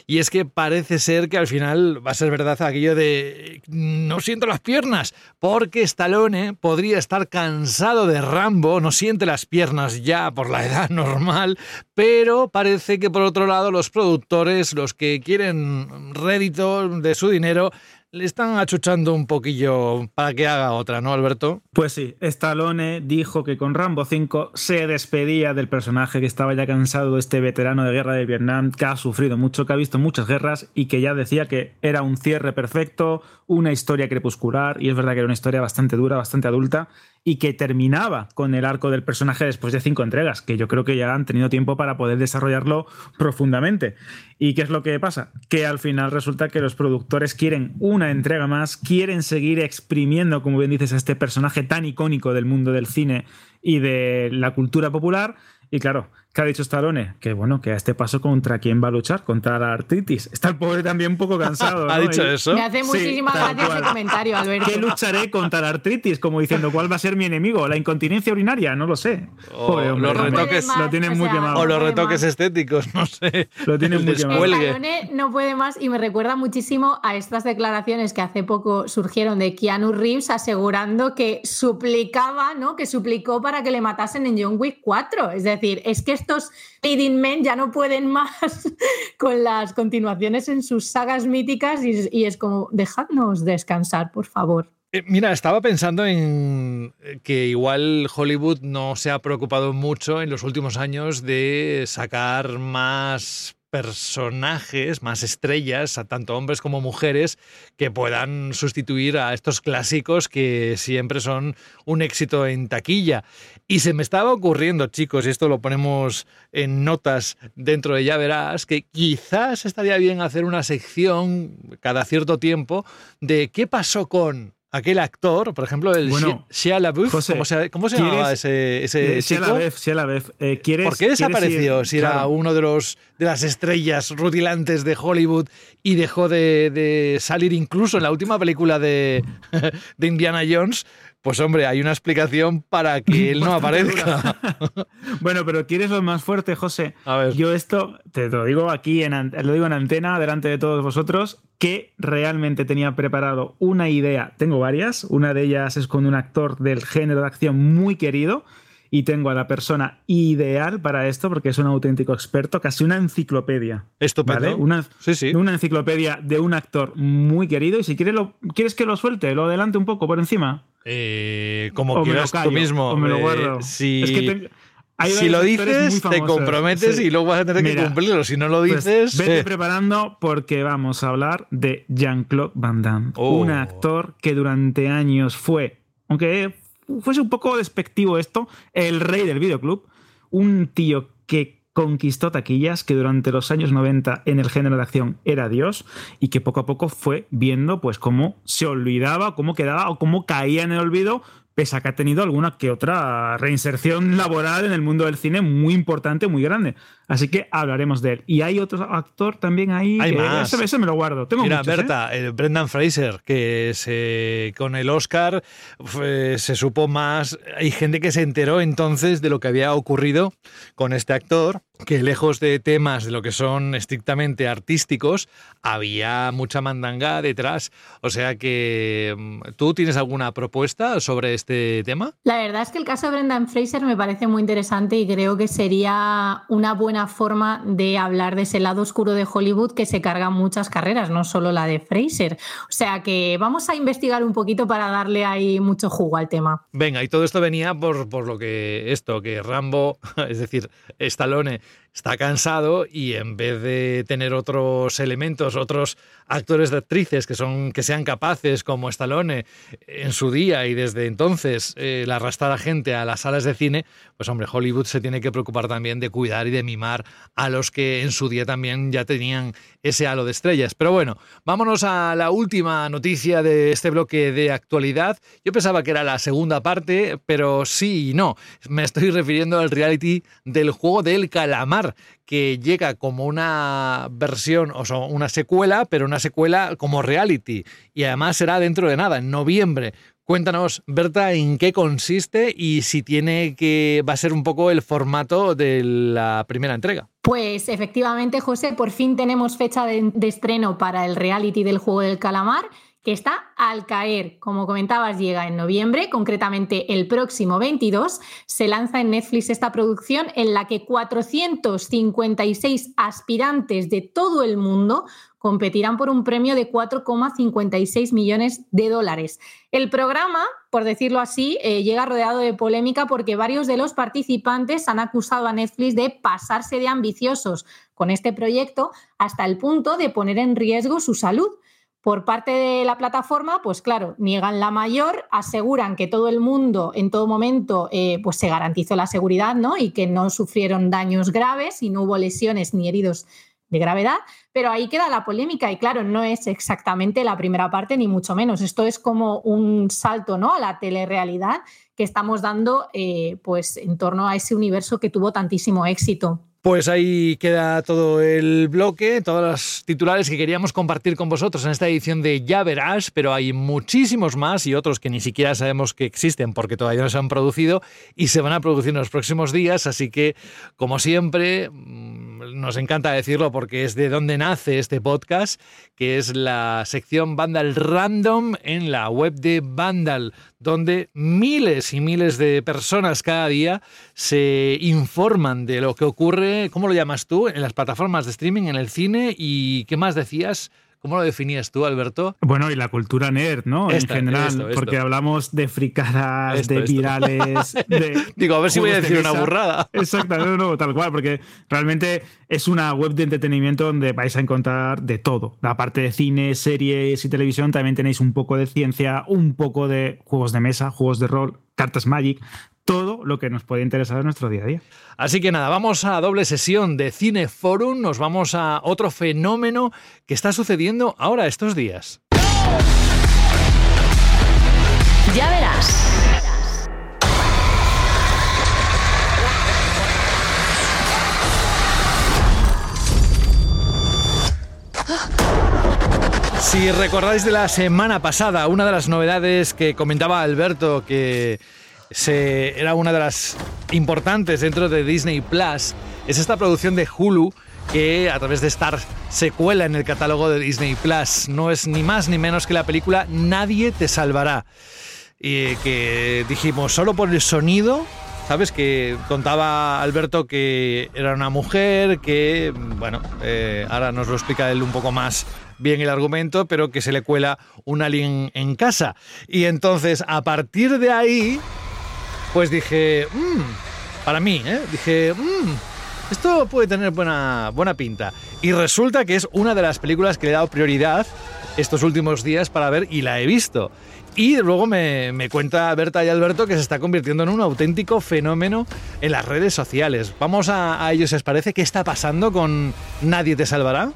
y es que parece ser que al final va a ser verdad aquello de no siento las piernas porque Stallone podría estar cansado de Rambo, no siente las piernas ya por la edad normal, pero parece que por otro lado los productores, los que quieren rédito de su dinero, le están achuchando un poquillo para que haga otra, ¿no, Alberto? Pues sí, Stallone dijo que con Rambo 5 se despedía del personaje que estaba ya cansado este veterano de guerra de Vietnam, que ha sufrido mucho, que ha visto muchas guerras y que ya decía que era un cierre perfecto, una historia crepuscular, y es verdad que era una historia bastante dura, bastante adulta, y que terminaba con el arco del personaje después de cinco entregas, que yo creo que ya han tenido tiempo para poder desarrollarlo profundamente. ¿Y qué es lo que pasa? Que al final resulta que los productores quieren una entrega más, quieren seguir exprimiendo, como bien dices, a este personaje tan icónico del mundo del cine y de la cultura popular. Y claro, ¿Qué ha dicho Stallone? Que bueno, que a este paso contra quién va a luchar, contra la artritis. Está el pobre también un poco cansado. ¿Ha dicho eso? Me hace muchísima sí, gracia ese comentario, Alberto. ¿Qué lucharé contra la artritis? Como diciendo, ¿cuál va a ser mi enemigo? ¿La incontinencia urinaria? No lo sé. O pobre hombre, los retoques lo tienen o muy quemado. O los retoques estéticos, no sé. Lo tienen muy quemado. Stallone no puede más y me recuerda muchísimo a estas declaraciones que hace poco surgieron de Keanu Reeves asegurando que suplicaba, ¿no? Que suplicó para que le matasen en John Wick 4. Es decir, es que estos leading men ya no pueden más con las continuaciones en sus sagas míticas y, y es como, dejadnos descansar, por favor. Eh, Mira, estaba pensando en que igual Hollywood no se ha preocupado mucho en los últimos años de sacar más personajes, más estrellas, a tanto hombres como mujeres, que puedan sustituir a estos clásicos que siempre son un éxito en taquilla. Y se me estaba ocurriendo, chicos, y esto lo ponemos en notas dentro de Ya Verás, que quizás estaría bien hacer una sección cada cierto tiempo de qué pasó con aquel actor, por ejemplo, el Bueno, Shia LaBeouf, José, ¿cómo se, cómo se ¿quieres- llamaba ese, ese sí, a la chico? vez, sí, a la vez. Eh, ¿quieres, ¿Por qué desapareció? ir- Si era claro. uno de los de las estrellas rutilantes de Hollywood y dejó de, de salir incluso en la última película de, de Indiana Jones, pues hombre, hay una explicación para que él no aparezca. Bueno, pero ¿quieres lo más fuerte, José? A ver. Yo esto te lo digo aquí, en, lo digo en antena, delante de todos vosotros, que realmente tenía preparado una idea. Tengo varias. Una de ellas es con un actor del género de acción muy querido. Y tengo a la persona ideal para esto, porque es un auténtico experto, casi una enciclopedia. Estupendo. ¿vale? Una, Sí, sí. una enciclopedia de un actor muy querido. Y si quieres, lo, ¿quieres que lo suelte? ¿Lo adelante un poco por encima? Eh, como O quieras callo, tú mismo. o me lo Eh, guardo. si Es que te- hay si lo dices, te comprometes Sí. y luego vas a tener que cumplirlo. Si no lo Pues dices. vete eh, preparando porque vamos a hablar de Jean-Claude Van Damme, Oh. un actor que durante años fue, aunque fuese un poco despectivo esto, el rey del videoclub, un tío que conquistó taquillas, que durante los años 90 en el género de acción era Dios y que poco a poco fue viendo pues cómo se olvidaba, cómo quedaba o cómo caía en el olvido pese a que ha tenido alguna que otra reinserción laboral en el mundo del cine muy importante, muy grande. Así que hablaremos de él. Y hay otro actor también ahí. Hay que más. Ese, ese me lo guardo. Tengo Mira, muchos, ¿eh? Berta, el Brendan Fraser, que se, con el Oscar se supo más. Hay gente que se enteró entonces de lo que había ocurrido con este actor, que lejos de temas de lo que son estrictamente artísticos, había mucha mandanga detrás. O sea que, mm, ¿tú tienes alguna propuesta sobre este tema? La verdad es que el caso de Brendan Fraser me parece muy interesante y creo que sería una buena forma de hablar de ese lado oscuro de Hollywood que se carga muchas carreras, no solo la de Fraser. O sea que vamos a investigar un poquito para darle ahí mucho jugo al tema. Venga, y todo esto venía por, por lo que esto, que Rambo, es decir, Stallone, está cansado y en vez de tener otros elementos, otros actores de actrices que son que sean capaces como Stallone en su día y desde entonces eh, la arrastrar gente a las salas de cine, pues hombre, Hollywood se tiene que preocupar también de cuidar y de mimar a los que en su día también ya tenían ese halo de estrellas. Pero bueno, vámonos a la última noticia de este bloque de actualidad. Yo pensaba que era la segunda parte, pero sí y no. Me estoy refiriendo al reality del juego del calamar, que llega como una versión, o sea, una secuela, pero una secuela como reality. Y además será dentro de nada, en noviembre. Cuéntanos, Berta, en qué consiste y si tiene que va a ser un poco el formato de la primera entrega. Pues efectivamente, José, por fin tenemos fecha de, de estreno para el reality del juego del calamar que está al caer. Como comentabas, llega en noviembre, concretamente el próximo 22, se lanza en Netflix esta producción en la que 456 aspirantes de todo el mundo competirán por un premio de 4,56 millones de dólares. El programa, por decirlo así, eh, llega rodeado de polémica porque varios de los participantes han acusado a Netflix de pasarse de ambiciosos con este proyecto hasta el punto de poner en riesgo su salud. Por parte de la plataforma, pues claro, niegan la mayor, aseguran que todo el mundo en todo momento eh, pues se garantizó la seguridad ¿no? y que no sufrieron daños graves y no hubo lesiones ni heridos de gravedad, pero ahí queda la polémica y claro, no es exactamente la primera parte ni mucho menos. Esto es como un salto ¿no? a la telerrealidad que estamos dando eh, pues en torno a ese universo que tuvo tantísimo éxito. Pues ahí queda todo el bloque, todos los titulares que queríamos compartir con vosotros en esta edición de Ya Verás, pero hay muchísimos más y otros que ni siquiera sabemos que existen porque todavía no se han producido y se van a producir en los próximos días, así que como siempre nos encanta decirlo porque es de donde nace este podcast, que es la sección Vandal Random en la web de Vandal, donde miles y miles de personas cada día se informan de lo que ocurre, ¿cómo lo llamas tú? En las plataformas de streaming, en el cine y ¿qué más decías? ¿Cómo lo definías tú, Alberto? Bueno, y la cultura nerd, ¿no? en general, porque hablamos de fricadas, de virales. De Digo, a ver si voy a decir una burrada. Exacto, no, tal cual, porque realmente es una web de entretenimiento donde vais a encontrar de todo. La parte de cine, series y televisión, también tenéis un poco de ciencia, un poco de juegos de mesa, juegos de rol, cartas Magic, todo lo que nos puede interesar en nuestro día a día. Así que nada, vamos a doble sesión de Cine Forum, nos vamos a otro fenómeno que está sucediendo ahora estos días. Ya verás. Si recordáis de la semana pasada, una de las novedades que comentaba Alberto que se, era una de las importantes dentro de Disney Plus es esta producción de Hulu que a través de Star se cuela en el catálogo de Disney Plus. No es ni más ni menos que la película Nadie te salvará. Y que dijimos, solo por el sonido, ¿sabes? Que contaba Alberto que era una mujer, que, bueno, eh, ahora nos lo explica él un poco más bien el argumento, pero que se le cuela un alien en casa. Y entonces, a partir de ahí, pues dije, mmm, para mí, ¿eh? dije, mmm, esto puede tener buena, buena pinta. Y resulta que es una de las películas que le he dado prioridad estos últimos días para ver y la he visto. Y luego me, me, cuenta Berta y Alberto que se está convirtiendo en un auténtico fenómeno en las redes sociales. Vamos a, a ellos, ¿os parece? ¿Qué está pasando con Nadie te salvará?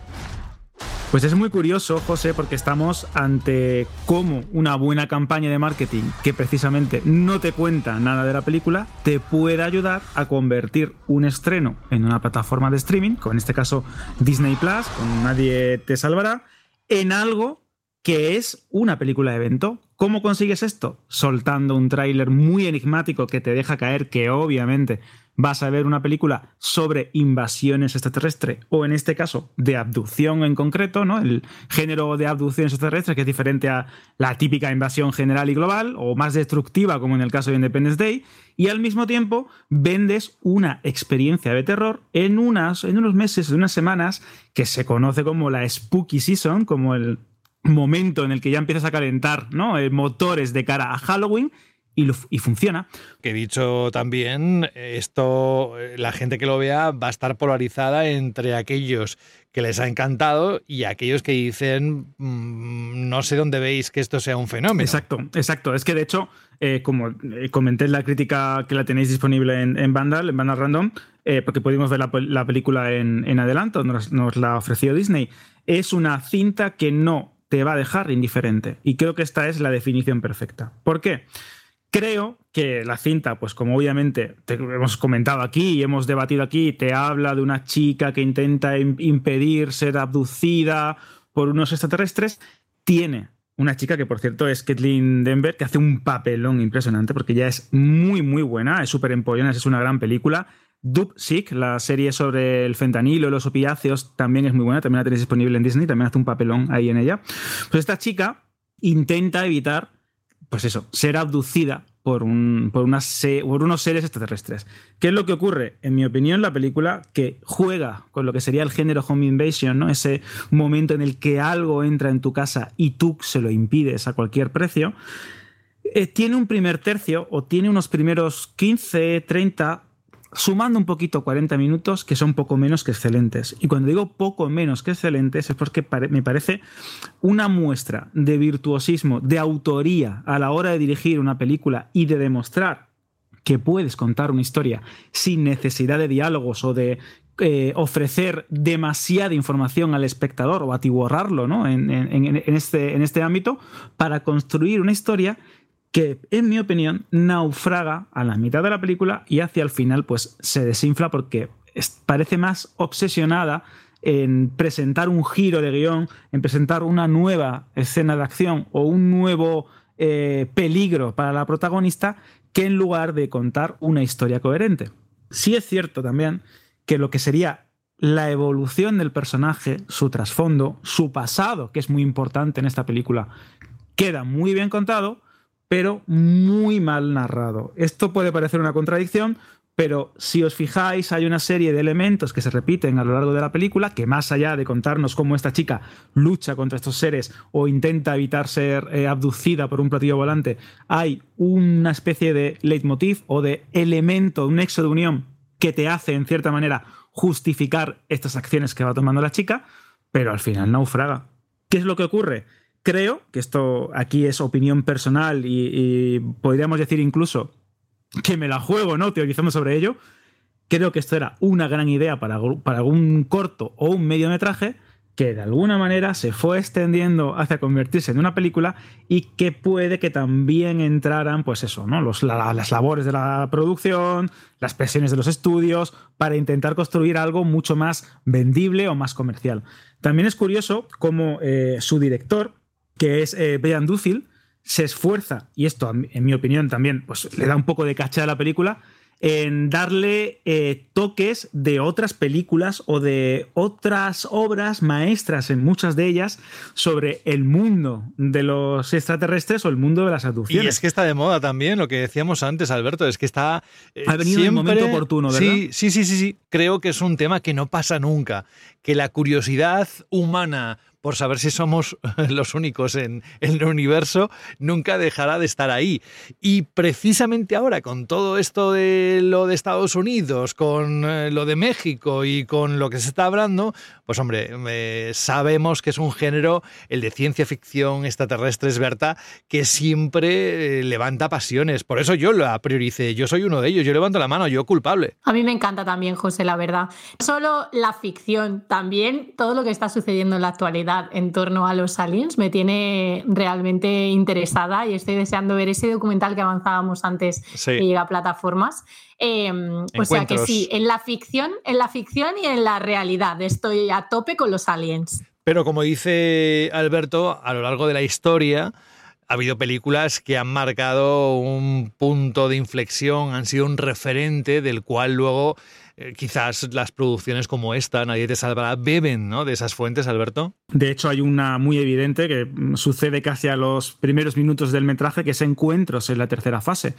Pues es muy curioso, José, porque estamos ante cómo una buena campaña de marketing que precisamente no te cuenta nada de la película te puede ayudar a convertir un estreno en una plataforma de streaming, como en este caso Disney Plus, con Nadie te salvará, en algo que es una película de evento. ¿Cómo consigues esto? Soltando un tráiler muy enigmático que te deja caer que obviamente vas a ver una película sobre invasiones extraterrestres o en este caso de abducción en concreto, ¿no? El género de abducciones extraterrestres que es diferente a la típica invasión general y global o más destructiva como en el caso de Independence Day y al mismo tiempo vendes una experiencia de terror en unas en unos meses, en unas semanas que se conoce como la spooky season, como el momento en el que ya empiezas a calentar, ¿no? Eh, motores de cara a Halloween y, funciona. Que dicho también, esto, la gente que lo vea va a estar polarizada entre aquellos que les ha encantado y aquellos que dicen, mm, no sé dónde veis que esto sea un fenómeno. Exacto, exacto. Es que de hecho, eh, como eh, comenté en la crítica que la tenéis disponible en, en Vandal, en Vandal Random, eh, porque pudimos ver la, película en, en adelanto, nos, nos la ofreció Disney, es una cinta que no te va a dejar indiferente. Y creo que esta es la definición perfecta. ¿Por qué? Creo que la cinta, pues como obviamente te hemos comentado aquí y hemos debatido aquí, te habla de una chica que intenta impedir ser abducida por unos extraterrestres, tiene una chica que, por cierto, es Kathleen Denver, que hace un papelón impresionante porque ya es muy, muy buena, es súper empollona, es una gran película. Dub Sick, la serie sobre el fentanilo y los opiáceos, también es muy buena, también la tenéis disponible en Disney, también hace un papelón ahí en ella. Pues esta chica intenta evitar, pues eso, ser abducida por, un, por, unos seres extraterrestres. ¿Qué es lo que ocurre? En mi opinión, la película que juega con lo que sería el género home invasion, ¿no? ese momento en el que algo entra en tu casa y tú se lo impides a cualquier precio, eh, tiene un primer tercio o tiene unos primeros 15, 30 sumando un poquito 40 minutos que son poco menos que excelentes. Y cuando digo poco menos que excelentes es porque me parece una muestra de virtuosismo, de autoría a la hora de dirigir una película y de demostrar que puedes contar una historia sin necesidad de diálogos o de eh, ofrecer demasiada información al espectador o atiborrarlo ¿no? en, este, en este ámbito para construir una historia que, en mi opinión, naufraga a la mitad de la película y hacia el final pues se desinfla porque parece más obsesionada en presentar un giro de guion, en presentar una nueva escena de acción o un nuevo eh, peligro para la protagonista, que en lugar de contar una historia coherente. Sí es cierto también que lo que sería la evolución del personaje, su trasfondo, su pasado, que es muy importante en esta película, queda muy bien contado, pero muy mal narrado. Esto puede parecer una contradicción, pero si os fijáis, hay una serie de elementos que se repiten a lo largo de la película, que más allá de contarnos cómo esta chica lucha contra estos seres o intenta evitar ser eh, abducida por un platillo volante, hay una especie de leitmotiv o de elemento, un nexo de unión que te hace, en cierta manera, justificar estas acciones que va tomando la chica, pero al final naufraga. ¿Qué es lo que ocurre? Creo que esto aquí es opinión personal y, podríamos decir incluso que me la juego, ¿no? Teorizando sobre ello. Creo que esto era una gran idea para, para algún corto o un mediometraje que de alguna manera se fue extendiendo hacia convertirse en una película y que puede que también entraran, pues eso, ¿no? Los, las labores de la producción, las presiones de los estudios, para intentar construir algo mucho más vendible o más comercial. También es curioso cómo eh, su director, que es eh, Brian se esfuerza, y esto en mi opinión también pues, le da un poco de caché a la película, en darle eh, toques de otras películas o de otras obras maestras en muchas de ellas sobre el mundo de los extraterrestres o el mundo de las abducciones. Y es que está de moda también, lo que decíamos antes, Alberto, es que está... Eh, ha venido en el momento oportuno, ¿verdad? Sí, sí, sí, sí, sí. Creo que es un tema que no pasa nunca, que la curiosidad humana por saber si somos los únicos en, el universo, nunca dejará de estar ahí. Y precisamente ahora, con todo esto de lo de Estados Unidos, con eh, lo de México y con lo que se está hablando, pues hombre, eh, sabemos que es un género, el de ciencia ficción extraterrestre, es Berta, que siempre eh, levanta pasiones. Por eso yo la prioricé, yo soy uno de ellos, yo levanto la mano, yo culpable. A mí me encanta también, José, la verdad. Solo la ficción, también todo lo que está sucediendo en la actualidad en torno a los aliens me tiene realmente interesada y estoy deseando ver ese documental que avanzábamos antes que llega a plataformas. Em, o sea que sí, en la ficción, en la ficción y en la realidad estoy a tope con los aliens. Pero como dice Alberto, a lo largo de la historia ha habido películas que han marcado un punto de inflexión, han sido un referente del cual luego eh, quizás las producciones como esta, Nadie te salvará, beben ¿no? de esas fuentes, Alberto. De hecho, hay una muy evidente que sucede casi a los primeros minutos del metraje, que es Encuentros en la tercera fase,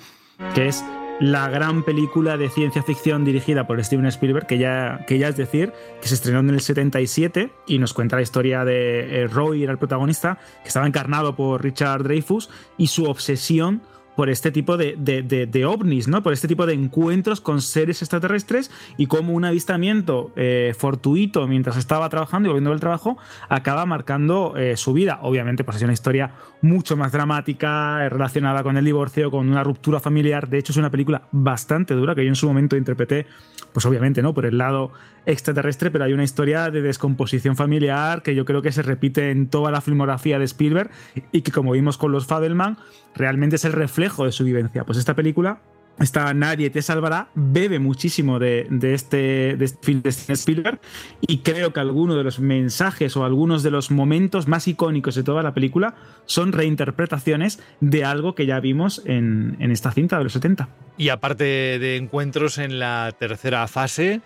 que es la gran película de ciencia ficción dirigida por Steven Spielberg, que ya, que ya es decir, que se estrenó en el 77 y nos cuenta la historia de eh, Roy, era el protagonista, que estaba encarnado por Richard Dreyfus, y su obsesión por este tipo de, de, ovnis, ¿no? Por este tipo de encuentros con seres extraterrestres y cómo un avistamiento eh, fortuito mientras estaba trabajando y volviendo del trabajo acaba marcando eh, su vida. Obviamente, pues es una historia mucho más dramática, eh, relacionada con el divorcio, con una ruptura familiar. De hecho, es una película bastante dura que yo en su momento interpreté, pues obviamente, ¿no? Por el lado extraterrestre, pero hay una historia de descomposición familiar que yo creo que se repite en toda la filmografía de Spielberg y que como vimos con los Fabelman, realmente es el reflejo de su vivencia. Pues esta película esta Nadie te salvará, bebe muchísimo de, este, este film de Spielberg y creo que algunos de los mensajes o algunos de los momentos más icónicos de toda la película son reinterpretaciones de algo que ya vimos en esta cinta de los 70. Y aparte de encuentros en la tercera fase,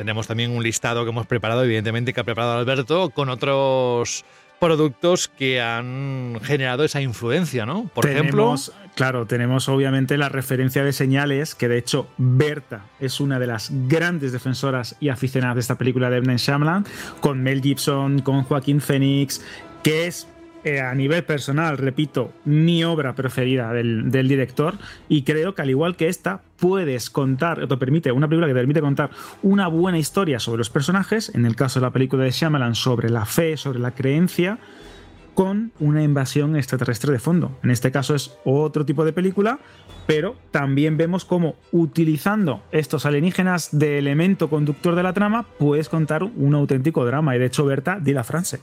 tenemos también un listado que hemos preparado, evidentemente que ha preparado Alberto, con otros productos que han generado esa influencia, ¿no? Por ejemplo. Claro, tenemos obviamente la referencia de señales, que de hecho Berta es una de las grandes defensoras y aficionadas de esta película de M. Shyamalan, con Mel Gibson, con Joaquín Phoenix, que es eh, a nivel personal, repito, mi obra preferida del, director y creo que al igual que esta, puedes contar, te permite, una película que te permite contar una buena historia sobre los personajes, en el caso de la película de Shyamalan, sobre la fe, sobre la creencia, con una invasión extraterrestre de fondo. En este caso es otro tipo de película, pero también vemos cómo utilizando estos alienígenas de elemento conductor de la trama, puedes contar un auténtico drama. Y de hecho, Berta, di la frase.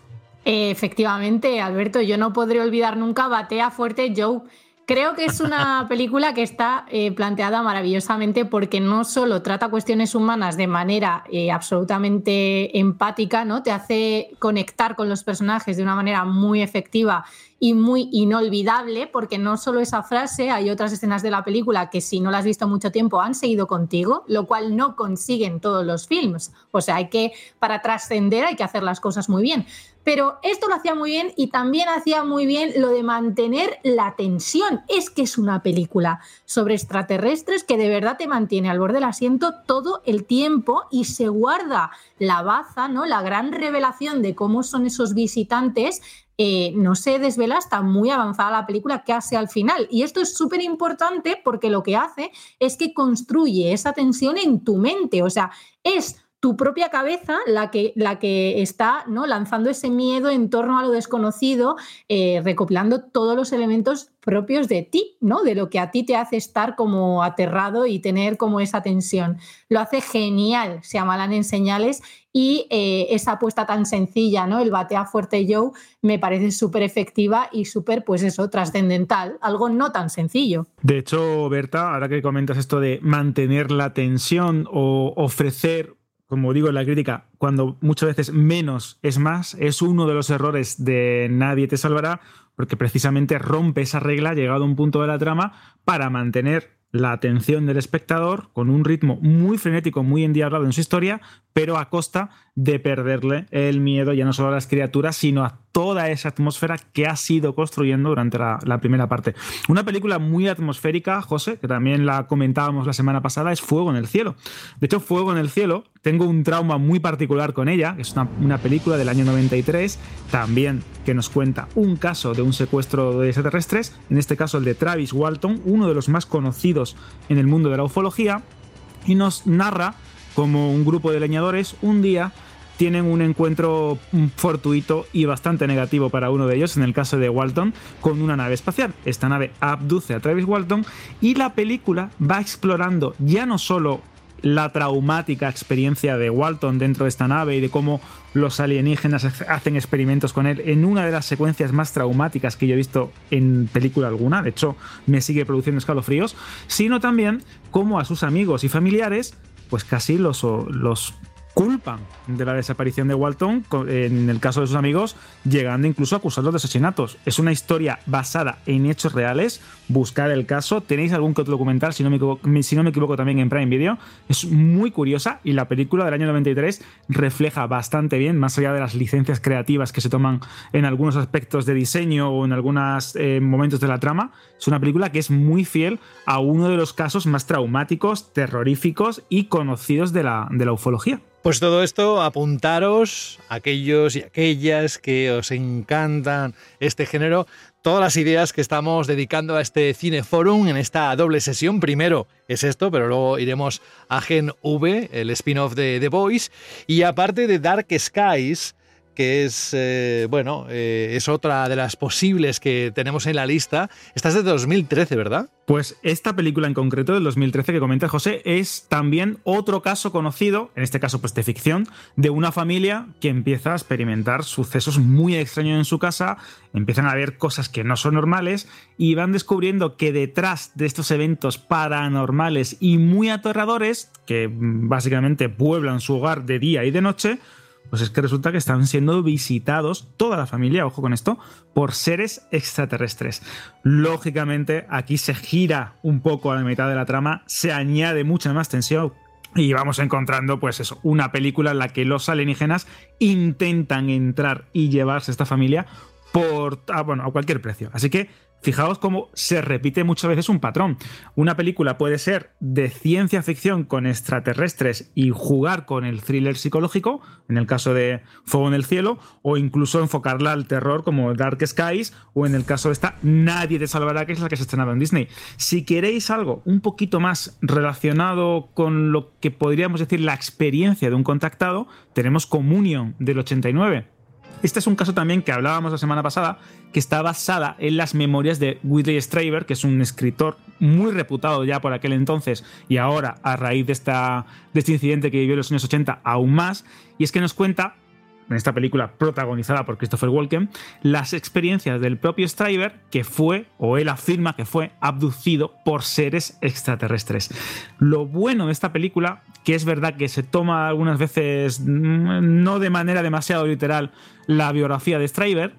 Efectivamente, Alberto, yo no podré olvidar nunca Batea Fuerte Joe. Creo que es una película que está eh, planteada maravillosamente porque no solo trata cuestiones humanas de manera eh, absolutamente empática, ¿no? Te hace conectar con los personajes de una manera muy efectiva y muy inolvidable, porque no solo esa frase, hay otras escenas de la película que si no las has visto mucho tiempo han seguido contigo, lo cual no consiguen todos los films. O sea, hay que, para trascender hay que hacer las cosas muy bien. Pero esto lo hacía muy bien y también hacía muy bien lo de mantener la tensión. Es que es una película sobre extraterrestres que de verdad te mantiene al borde del asiento todo el tiempo y se guarda la baza, ¿no? La gran revelación de cómo son esos visitantes eh, no se desvela hasta muy avanzada la película hace al final. Y esto es súper importante porque lo que hace es que construye esa tensión en tu mente. O sea, es tu propia cabeza la que, la que está ¿no? lanzando ese miedo en torno a lo desconocido, eh, recopilando todos los elementos propios de ti, ¿no? de lo que a ti te hace estar como aterrado y tener como esa tensión. Lo hace genial, se amalan en señales y eh, esa apuesta tan sencilla, ¿no? el batea fuerte Joe, me parece súper efectiva y súper, pues eso, trascendental, algo no tan sencillo. De hecho, Berta, ahora que comentas esto de mantener la tensión o ofrecer como digo en la crítica, cuando muchas veces menos es más, es uno de los errores de Nadie te salvará, porque precisamente rompe esa regla llegado a un punto de la trama para mantener la atención del espectador con un ritmo muy frenético, muy endiablado en su historia, pero a costa de perderle el miedo ya no solo a las criaturas, sino a toda esa atmósfera que ha sido construyendo durante la, primera parte. Una película muy atmosférica, José, que también la comentábamos la semana pasada, es Fuego en el Cielo. De hecho, Fuego en el Cielo, tengo un trauma muy particular con ella, es una, una película del año 93, también que nos cuenta un caso de un secuestro de extraterrestres, en este caso el de Travis Walton, uno de los más conocidos en el mundo de la ufología, y nos narra como un grupo de leñadores un día tienen un encuentro fortuito y bastante negativo para uno de ellos, en el caso de Walton, con una nave espacial. Esta nave abduce a Travis Walton y la película va explorando ya no solo la traumática experiencia de Walton dentro de esta nave y de cómo los alienígenas hacen experimentos con él en una de las secuencias más traumáticas que yo he visto en película alguna, de hecho me sigue produciendo escalofríos, sino también cómo a sus amigos y familiares pues casi los, los culpan de la desaparición de Walton, en el caso de sus amigos, llegando incluso a acusarlos de asesinatos. Es una historia basada en hechos reales. Buscad el caso. Tenéis algún que otro documental, si no, me equivoco, si no me equivoco, también en Prime Video. Es muy curiosa y la película del año 93 refleja bastante bien, más allá de las licencias creativas que se toman en algunos aspectos de diseño o en algunos eh, momentos de la trama. Es una película que es muy fiel a uno de los casos más traumáticos, terroríficos y conocidos de la, de la ufología. Pues todo esto, apuntaros, aquellos y aquellas que os encantan este género, todas las ideas que estamos dedicando a este Cineforum en esta doble sesión. Primero es esto, pero luego iremos a Gen V, el spin-off de The Voice, y aparte de Dark Skies, que es, eh, bueno, eh, es otra de las posibles que tenemos en la lista. Esta es de 2013, ¿verdad? Pues esta película en concreto del 2013 que comenta José es también otro caso conocido, en este caso pues de ficción, de una familia que empieza a experimentar sucesos muy extraños en su casa, empiezan a ver cosas que no son normales y van descubriendo que detrás de estos eventos paranormales y muy aterradores, que básicamente pueblan su hogar de día y de noche, pues es que resulta que están siendo visitados, toda la familia, ojo con esto, por seres extraterrestres. Lógicamente, aquí se gira un poco a la mitad de la trama, se añade mucha más tensión. Y vamos encontrando, pues eso, una película en la que los alienígenas intentan entrar y llevarse a esta familia por, ah, bueno, a cualquier precio. Así que Fijaos cómo se repite muchas veces un patrón. Una película puede ser de ciencia ficción con extraterrestres y jugar con el thriller psicológico, en el caso de Fuego en el Cielo, o incluso enfocarla al terror como Dark Skies, o en el caso de esta Nadie te salvará, que es la que se estrenaba en Disney. Si queréis algo un poquito más relacionado con lo que podríamos decir la experiencia de un contactado, tenemos Communion del 89 este es un caso también que hablábamos la semana pasada, que está basada en las memorias de Whitley Strieber, que es un escritor muy reputado ya por aquel entonces y ahora a raíz de, esta, de este incidente que vivió en los años 80 aún más, y es que nos cuenta en esta película protagonizada por Christopher Walken, las experiencias del propio Stryber que fue, o él afirma que fue, abducido por seres extraterrestres. Lo bueno de esta película, que es verdad que se toma algunas veces, mm, no de manera demasiado literal, la biografía de Stryber,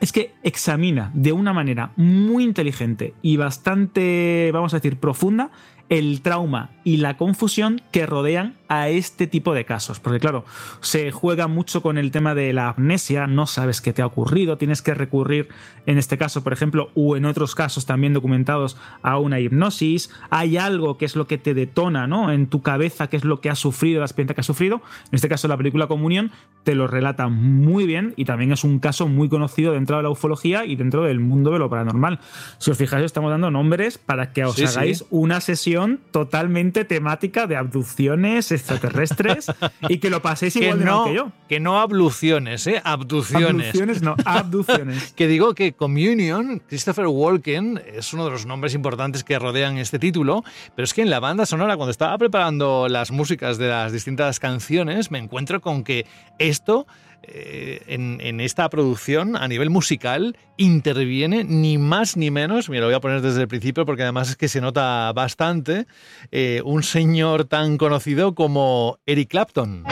es que examina de una manera muy inteligente y bastante, vamos a decir, profunda el trauma y la confusión que rodean a este tipo de casos. Porque claro, se juega mucho con el tema de la amnesia, no sabes qué te ha ocurrido, tienes que recurrir en este caso, por ejemplo, o en otros casos también documentados a una hipnosis, hay algo que es lo que te detona, ¿no? En tu cabeza, qué es lo que has sufrido, la experiencia que has sufrido. En este caso, la película Comunión te lo relata muy bien y también es un caso muy conocido dentro de la ufología y dentro del mundo de lo paranormal. Si os fijáis, estamos dando nombres para que os hagáis una sesión totalmente temática de abducciones, extraterrestres y que lo paséis igual de no, que yo. Que no abluciones, ¿eh? Abducciones. Abducciones, no, abducciones. que digo que Communion, Christopher Walken, es uno de los nombres importantes que rodean este título, pero es que en la banda sonora, cuando estaba preparando las músicas de las distintas canciones, me encuentro con que esto eh, en, esta producción a nivel musical interviene ni más ni menos, me lo voy a poner desde el principio porque además es que se nota bastante, eh, un señor tan conocido como Eric Clapton.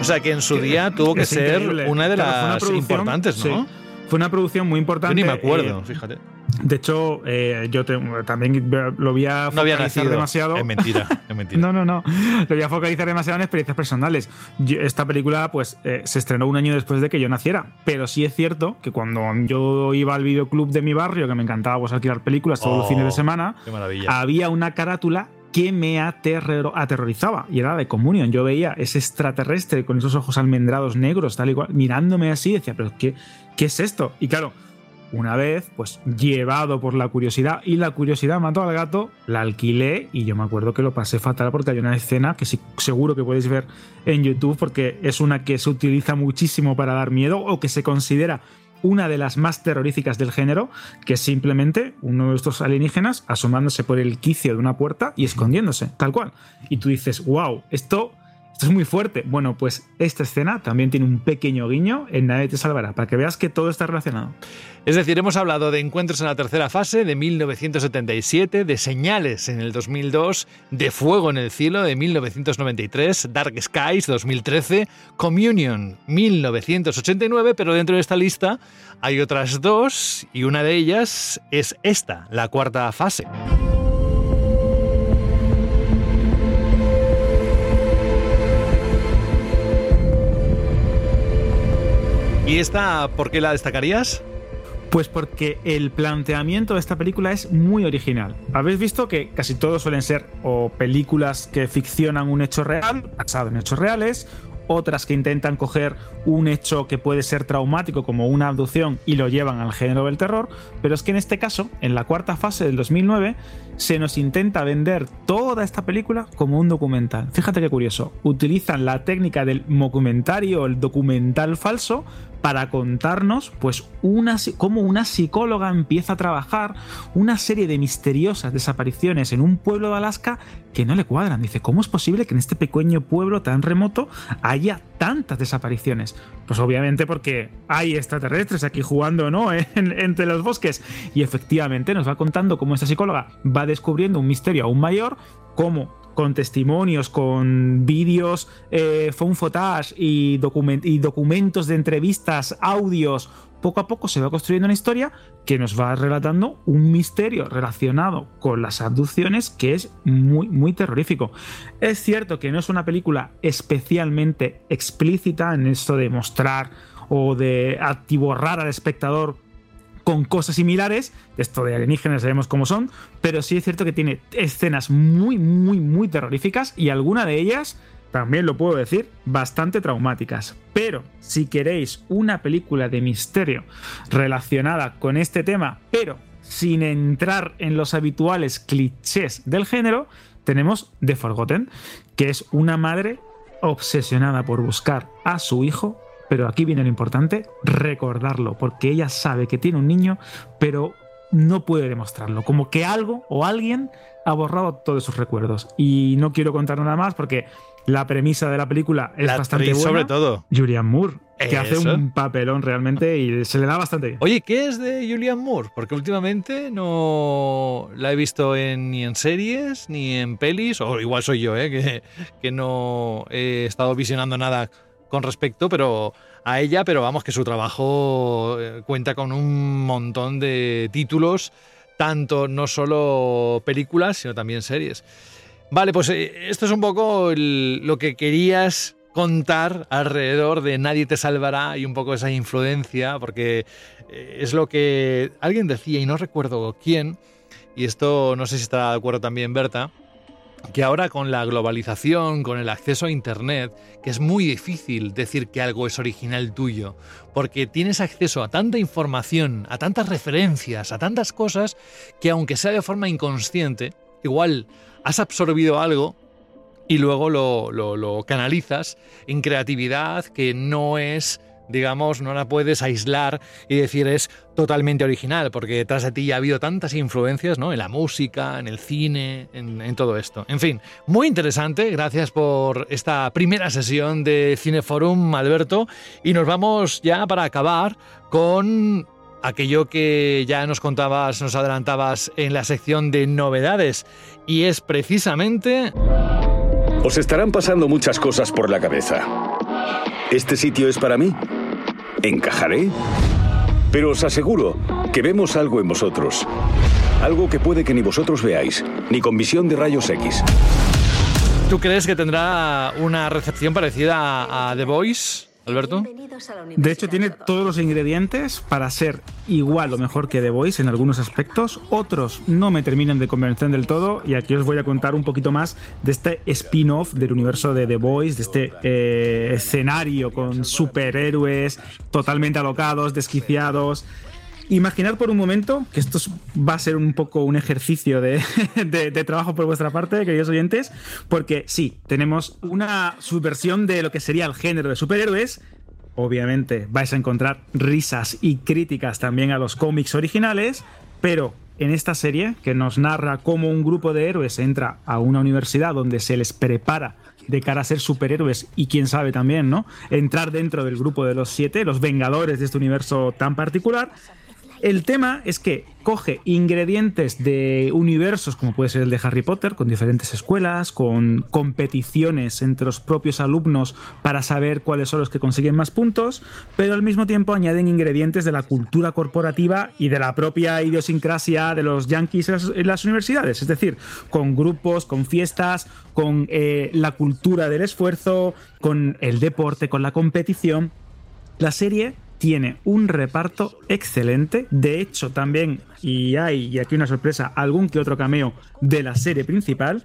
O sea que en su día tuvo que ser una de las importantes, ¿no? Fue una producción muy importante. Yo ni me acuerdo, eh, fíjate. De hecho, eh, yo también lo voy a focalizar demasiado. Es mentira, es mentira. no, no, no. Lo voy a focalizar demasiado en experiencias personales. esta película, pues, eh, se estrenó un año después de que yo naciera. Pero sí es cierto que cuando yo iba al videoclub de mi barrio, que me encantaba pues, alquilar películas todos los fines de oh, semana, había una carátula que me aterrorizaba y era de comunión. Yo veía ese extraterrestre con esos ojos almendrados negros, tal y cual, mirándome así, decía, pero ¿qué, qué es esto? Y claro, una vez, pues llevado por la curiosidad y la curiosidad mató al gato, la alquilé y yo me acuerdo que lo pasé fatal porque hay una escena que seguro que podéis ver en YouTube porque es una que se utiliza muchísimo para dar miedo o que se considera una de las más terroríficas del género, que es simplemente uno de estos alienígenas asomándose por el quicio de una puerta y escondiéndose, tal cual. Y tú dices, wow, esto esto es muy fuerte. Bueno, pues esta escena también tiene un pequeño guiño en Nadie te salvará, para que veas que todo está relacionado. Es decir, hemos hablado de Encuentros en la tercera fase de 1977, de Señales en el 2002, de Fuego en el cielo de 1993, Dark Skies 2013, Communion 1989, pero dentro de esta lista hay otras dos y una de ellas es esta, la cuarta fase. ¿Y esta por qué la destacarías? Pues porque el planteamiento de esta película es muy original. Habéis visto que casi todos suelen ser o películas que ficcionan un hecho real, basado en hechos reales, otras que intentan coger un hecho que puede ser traumático como una abducción y lo llevan al género del terror, pero es que en este caso, en la cuarta fase del 2009, se nos intenta vender toda esta película como un documental. Fíjate qué curioso, utilizan la técnica del documentario, el documental falso, para contarnos pues cómo una psicóloga empieza a trabajar una serie de misteriosas desapariciones en un pueblo de Alaska que no le cuadran. Dice, ¿cómo es posible que en este pequeño pueblo tan remoto haya tantas desapariciones? Pues obviamente porque hay extraterrestres aquí jugando, ¿no? entre los bosques. Y efectivamente nos va contando cómo esta psicóloga va descubriendo un misterio aún mayor, cómo con testimonios, con vídeos, eh, phone footage y, y documentos de entrevistas, audios, poco a poco se va construyendo una historia que nos va relatando un misterio relacionado con las abducciones que es muy, muy terrorífico. Es cierto que no es una película especialmente explícita en esto de mostrar o de atiborrar al espectador con cosas similares. Esto de alienígenas sabemos cómo son, pero sí es cierto que tiene escenas muy, muy, muy terroríficas y alguna de ellas, también lo puedo decir, bastante traumáticas. Pero si queréis una película de misterio relacionada con este tema, pero sin entrar en los habituales clichés del género, tenemos The Forgotten, que es una madre obsesionada por buscar a su hijo pero aquí viene lo importante, recordarlo, porque ella sabe que tiene un niño, pero no puede demostrarlo, como que algo o alguien ha borrado todos sus recuerdos. Y no quiero contar nada más porque la premisa de la película es bastante buena. sobre todo. Julian Moore, que hace un papelón realmente y se le da bastante bien. Oye, ¿qué es de Julian Moore? Porque últimamente no la he visto ni en series ni en pelis, o igual soy yo, ¿eh? que, que no he estado visionando nada con respecto, pero a ella, pero vamos que su trabajo eh, cuenta con un montón de títulos, tanto no solo películas, sino también series. Vale, pues eh, esto es un poco lo que querías contar alrededor de Nadie te salvará y un poco esa influencia, porque eh, es lo que alguien decía y no recuerdo quién, y esto no sé si está de acuerdo también Berta, que ahora con la globalización, con el acceso a Internet, que es muy difícil decir que algo es original tuyo, porque tienes acceso a tanta información, a tantas referencias, a tantas cosas, que aunque sea de forma inconsciente, igual has absorbido algo y luego lo, lo canalizas en creatividad que no es digamos, no la puedes aislar y decir es totalmente original, porque detrás de ti ya ha habido tantas influencias, ¿no? En la música, en el cine, en, todo esto. En fin, muy interesante. Gracias por esta primera sesión de Cineforum, Alberto. Y nos vamos ya para acabar con aquello que ya nos contabas, nos adelantabas en la sección de novedades. Y es precisamente... Os estarán pasando muchas cosas por la cabeza. ¿Este sitio es para mí? ¿Encajaré? Pero os aseguro que vemos algo en vosotros. Algo que puede que ni vosotros veáis, ni con visión de rayos X. ¿Tú crees que tendrá una recepción parecida a The Voice? Alberto. De hecho, tiene todos los ingredientes para ser igual o mejor que The Voice en algunos aspectos. Otros no me terminan de convencer del todo. Y aquí os voy a contar un poquito más de este spin-off del universo de The Voice, de este eh, escenario con superhéroes totalmente alocados, desquiciados. Imaginad por un momento, que esto va a ser un poco un ejercicio de, trabajo por vuestra parte, queridos oyentes, porque sí, tenemos una subversión de lo que sería el género de superhéroes. Obviamente vais a encontrar risas y críticas también a los cómics originales, pero en esta serie que nos narra cómo un grupo de héroes entra a una universidad donde se les prepara de cara a ser superhéroes y quién sabe también, ¿no? Entrar dentro del grupo de los siete, los vengadores de este universo tan particular, el tema es que coge ingredientes de universos como puede ser el de Harry Potter, con diferentes escuelas, con competiciones entre los propios alumnos para saber cuáles son los que consiguen más puntos, pero al mismo tiempo añaden ingredientes de la cultura corporativa y de la propia idiosincrasia de los yankees en las, universidades, es decir, con grupos, con fiestas, con eh, la cultura del esfuerzo, con el deporte, con la competición. La serie tiene un reparto excelente. De hecho, también, y hay, y aquí una sorpresa, algún que otro cameo de la serie principal.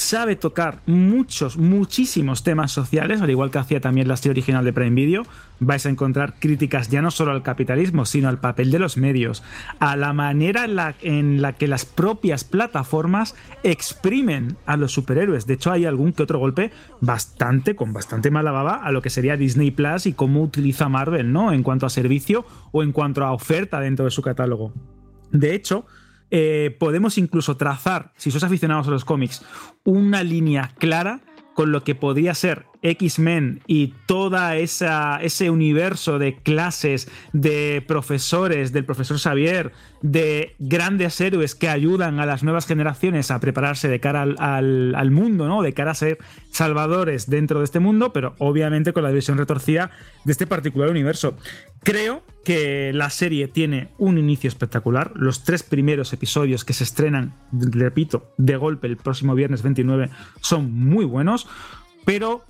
Sabe tocar muchos, muchísimos temas sociales, al igual que hacía también la serie original de Prime Video. Vais a encontrar críticas ya no solo al capitalismo, sino al papel de los medios, a la manera en la, que las propias plataformas exprimen a los superhéroes. De hecho, hay algún que otro golpe bastante, con bastante mala baba, a lo que sería Disney Plus y cómo utiliza Marvel, ¿no? En cuanto a servicio o en cuanto a oferta dentro de su catálogo. De hecho, eh, podemos incluso trazar, si sois aficionados a los cómics, una línea clara con lo que podría ser X-Men y toda esa ese universo de clases, de profesores, del profesor Xavier, de grandes héroes que ayudan a las nuevas generaciones a prepararse de cara al, al, mundo, ¿no? De cara a ser salvadores dentro de este mundo, pero obviamente con la visión retorcida de este particular universo. Creo que la serie tiene un inicio espectacular. Los tres primeros episodios que se estrenan, repito, de golpe el próximo viernes 29 son muy buenos, pero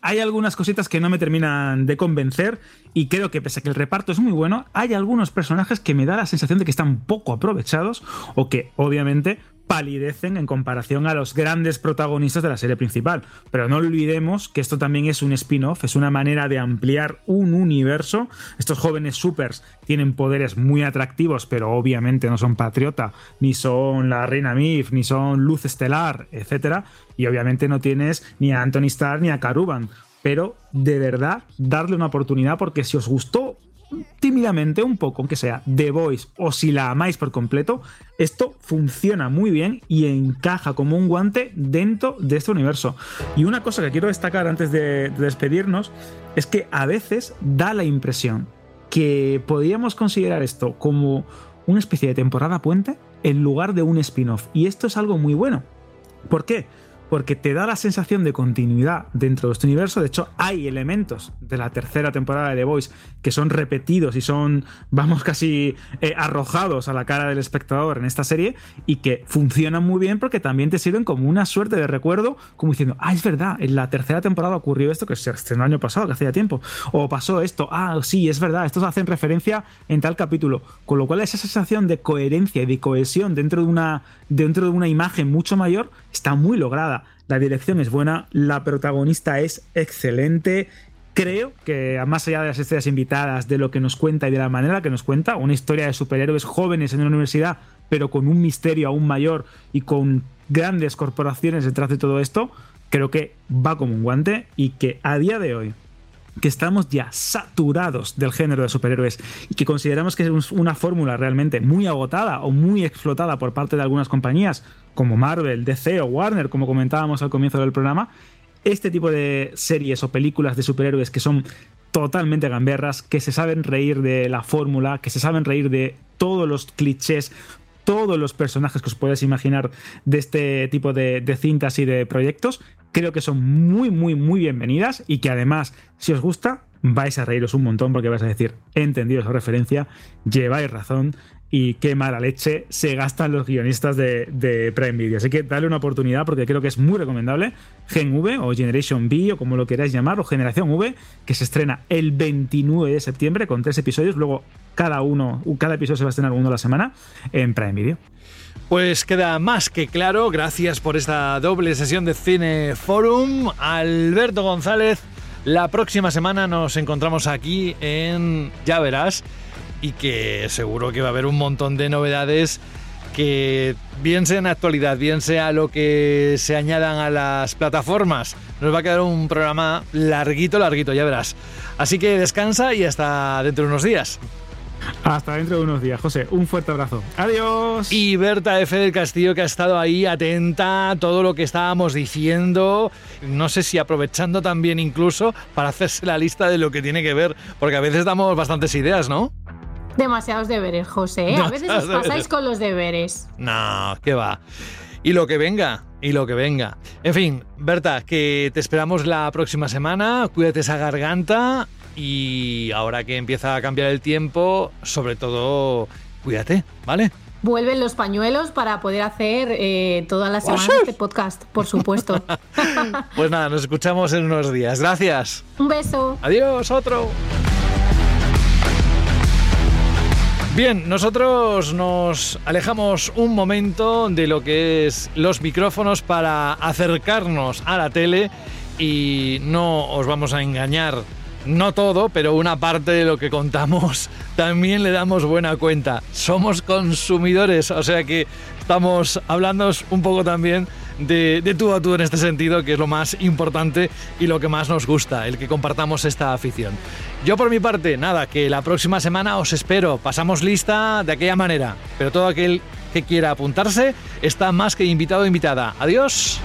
hay algunas cositas que no me terminan de convencer y creo que pese a que el reparto es muy bueno, hay algunos personajes que me da la sensación de que están poco aprovechados o que obviamente palidecen en comparación a los grandes protagonistas de la serie principal. Pero no olvidemos que esto también es un spin-off, es una manera de ampliar un universo. Estos jóvenes supers tienen poderes muy atractivos, pero obviamente no son Patriota, ni son la Reina Mif, ni son Luz Estelar, etc. Y obviamente no tienes ni a Anthony Starr ni a Caruban. Pero de verdad, darle una oportunidad porque si os gustó tímidamente un poco, aunque sea The Voice, o si la amáis por completo, esto funciona muy bien y encaja como un guante dentro de este universo. Y una cosa que quiero destacar antes de, despedirnos es que a veces da la impresión que podríamos considerar esto como una especie de temporada puente en lugar de un spin-off. Y esto es algo muy bueno. ¿Por qué? Porque te da la sensación de continuidad dentro de este universo. De hecho, hay elementos de la tercera temporada de The Voice que son repetidos y son, vamos, casi eh, arrojados a la cara del espectador en esta serie y que funcionan muy bien porque también te sirven como una suerte de recuerdo, como diciendo, ah, es verdad, en la tercera temporada ocurrió esto que se estrenó el año pasado, que hacía tiempo, o pasó esto, ah, sí, es verdad, estos hacen referencia en tal capítulo, con lo cual esa sensación de coherencia y de cohesión dentro de una, dentro de una imagen mucho mayor está muy lograda. La dirección es buena, la protagonista es excelente. Creo que, más allá de las estrellas invitadas, de lo que nos cuenta y de la manera que nos cuenta, una historia de superhéroes jóvenes en una universidad, pero con un misterio aún mayor y con grandes corporaciones detrás de todo esto, creo que va como un guante y que a día de hoy, que estamos ya saturados del género de superhéroes y que consideramos que es una fórmula realmente muy agotada o muy explotada por parte de algunas compañías como Marvel, DC o Warner, como comentábamos al comienzo del programa, este tipo de series o películas de superhéroes que son totalmente gamberras, que se saben reír de la fórmula, que se saben reír de todos los clichés, todos los personajes que os podéis imaginar de este tipo de, de, cintas y de proyectos, creo que son muy, muy, muy bienvenidas y que además, si os gusta, vais a reíros un montón porque vais a decir, he entendido esa referencia, lleváis razón, y qué mala leche se gastan los guionistas de, Prime Video. Así que dale una oportunidad porque creo que es muy recomendable. Gen V o Generation V o como lo queráis llamar, o Generación V, que se estrena el 29 de septiembre con tres episodios. Luego cada uno, cada episodio se va a estrenar uno a la semana en Prime Video. Pues queda más que claro. Gracias por esta doble sesión de Cine Forum. Alberto González, la próxima semana nos encontramos aquí en Ya Verás y que seguro que va a haber un montón de novedades que bien sea en actualidad, bien sea lo que se añadan a las plataformas, nos va a quedar un programa larguito, larguito, ya verás. Así que descansa y hasta dentro de unos días. Hasta dentro de unos días, José. Un fuerte abrazo. Adiós. Y Berta F. del Castillo, que ha estado ahí atenta a todo lo que estábamos diciendo. No sé si aprovechando también incluso para hacerse la lista de lo que tiene que ver, porque a veces damos bastantes ideas, ¿no? Demasiados deberes, José. ¿eh? A veces os pasáis con los deberes. No, ¿qué va? Y lo que venga, y lo que venga. En fin, Berta, que te esperamos la próxima semana. Cuídate esa garganta. Y ahora que empieza a cambiar el tiempo, sobre todo, cuídate, ¿vale? Vuelven los pañuelos para poder hacer eh, todas las semanas este podcast, por supuesto. pues nada, nos escuchamos en unos días. Gracias. Un beso. Adiós, otro. Bien, nosotros nos alejamos un momento de lo que es los micrófonos para acercarnos a la tele y no os vamos a engañar, no todo, pero una parte de lo que contamos también le damos buena cuenta. Somos consumidores, o sea que estamos hablando un poco también de, de tú a tú en este sentido, que es lo más importante y lo que más nos gusta, el que compartamos esta afición. Yo por mi parte, nada, que la próxima semana os espero, pasamos lista de aquella manera, pero todo aquel que quiera apuntarse está más que invitado o invitada. Adiós.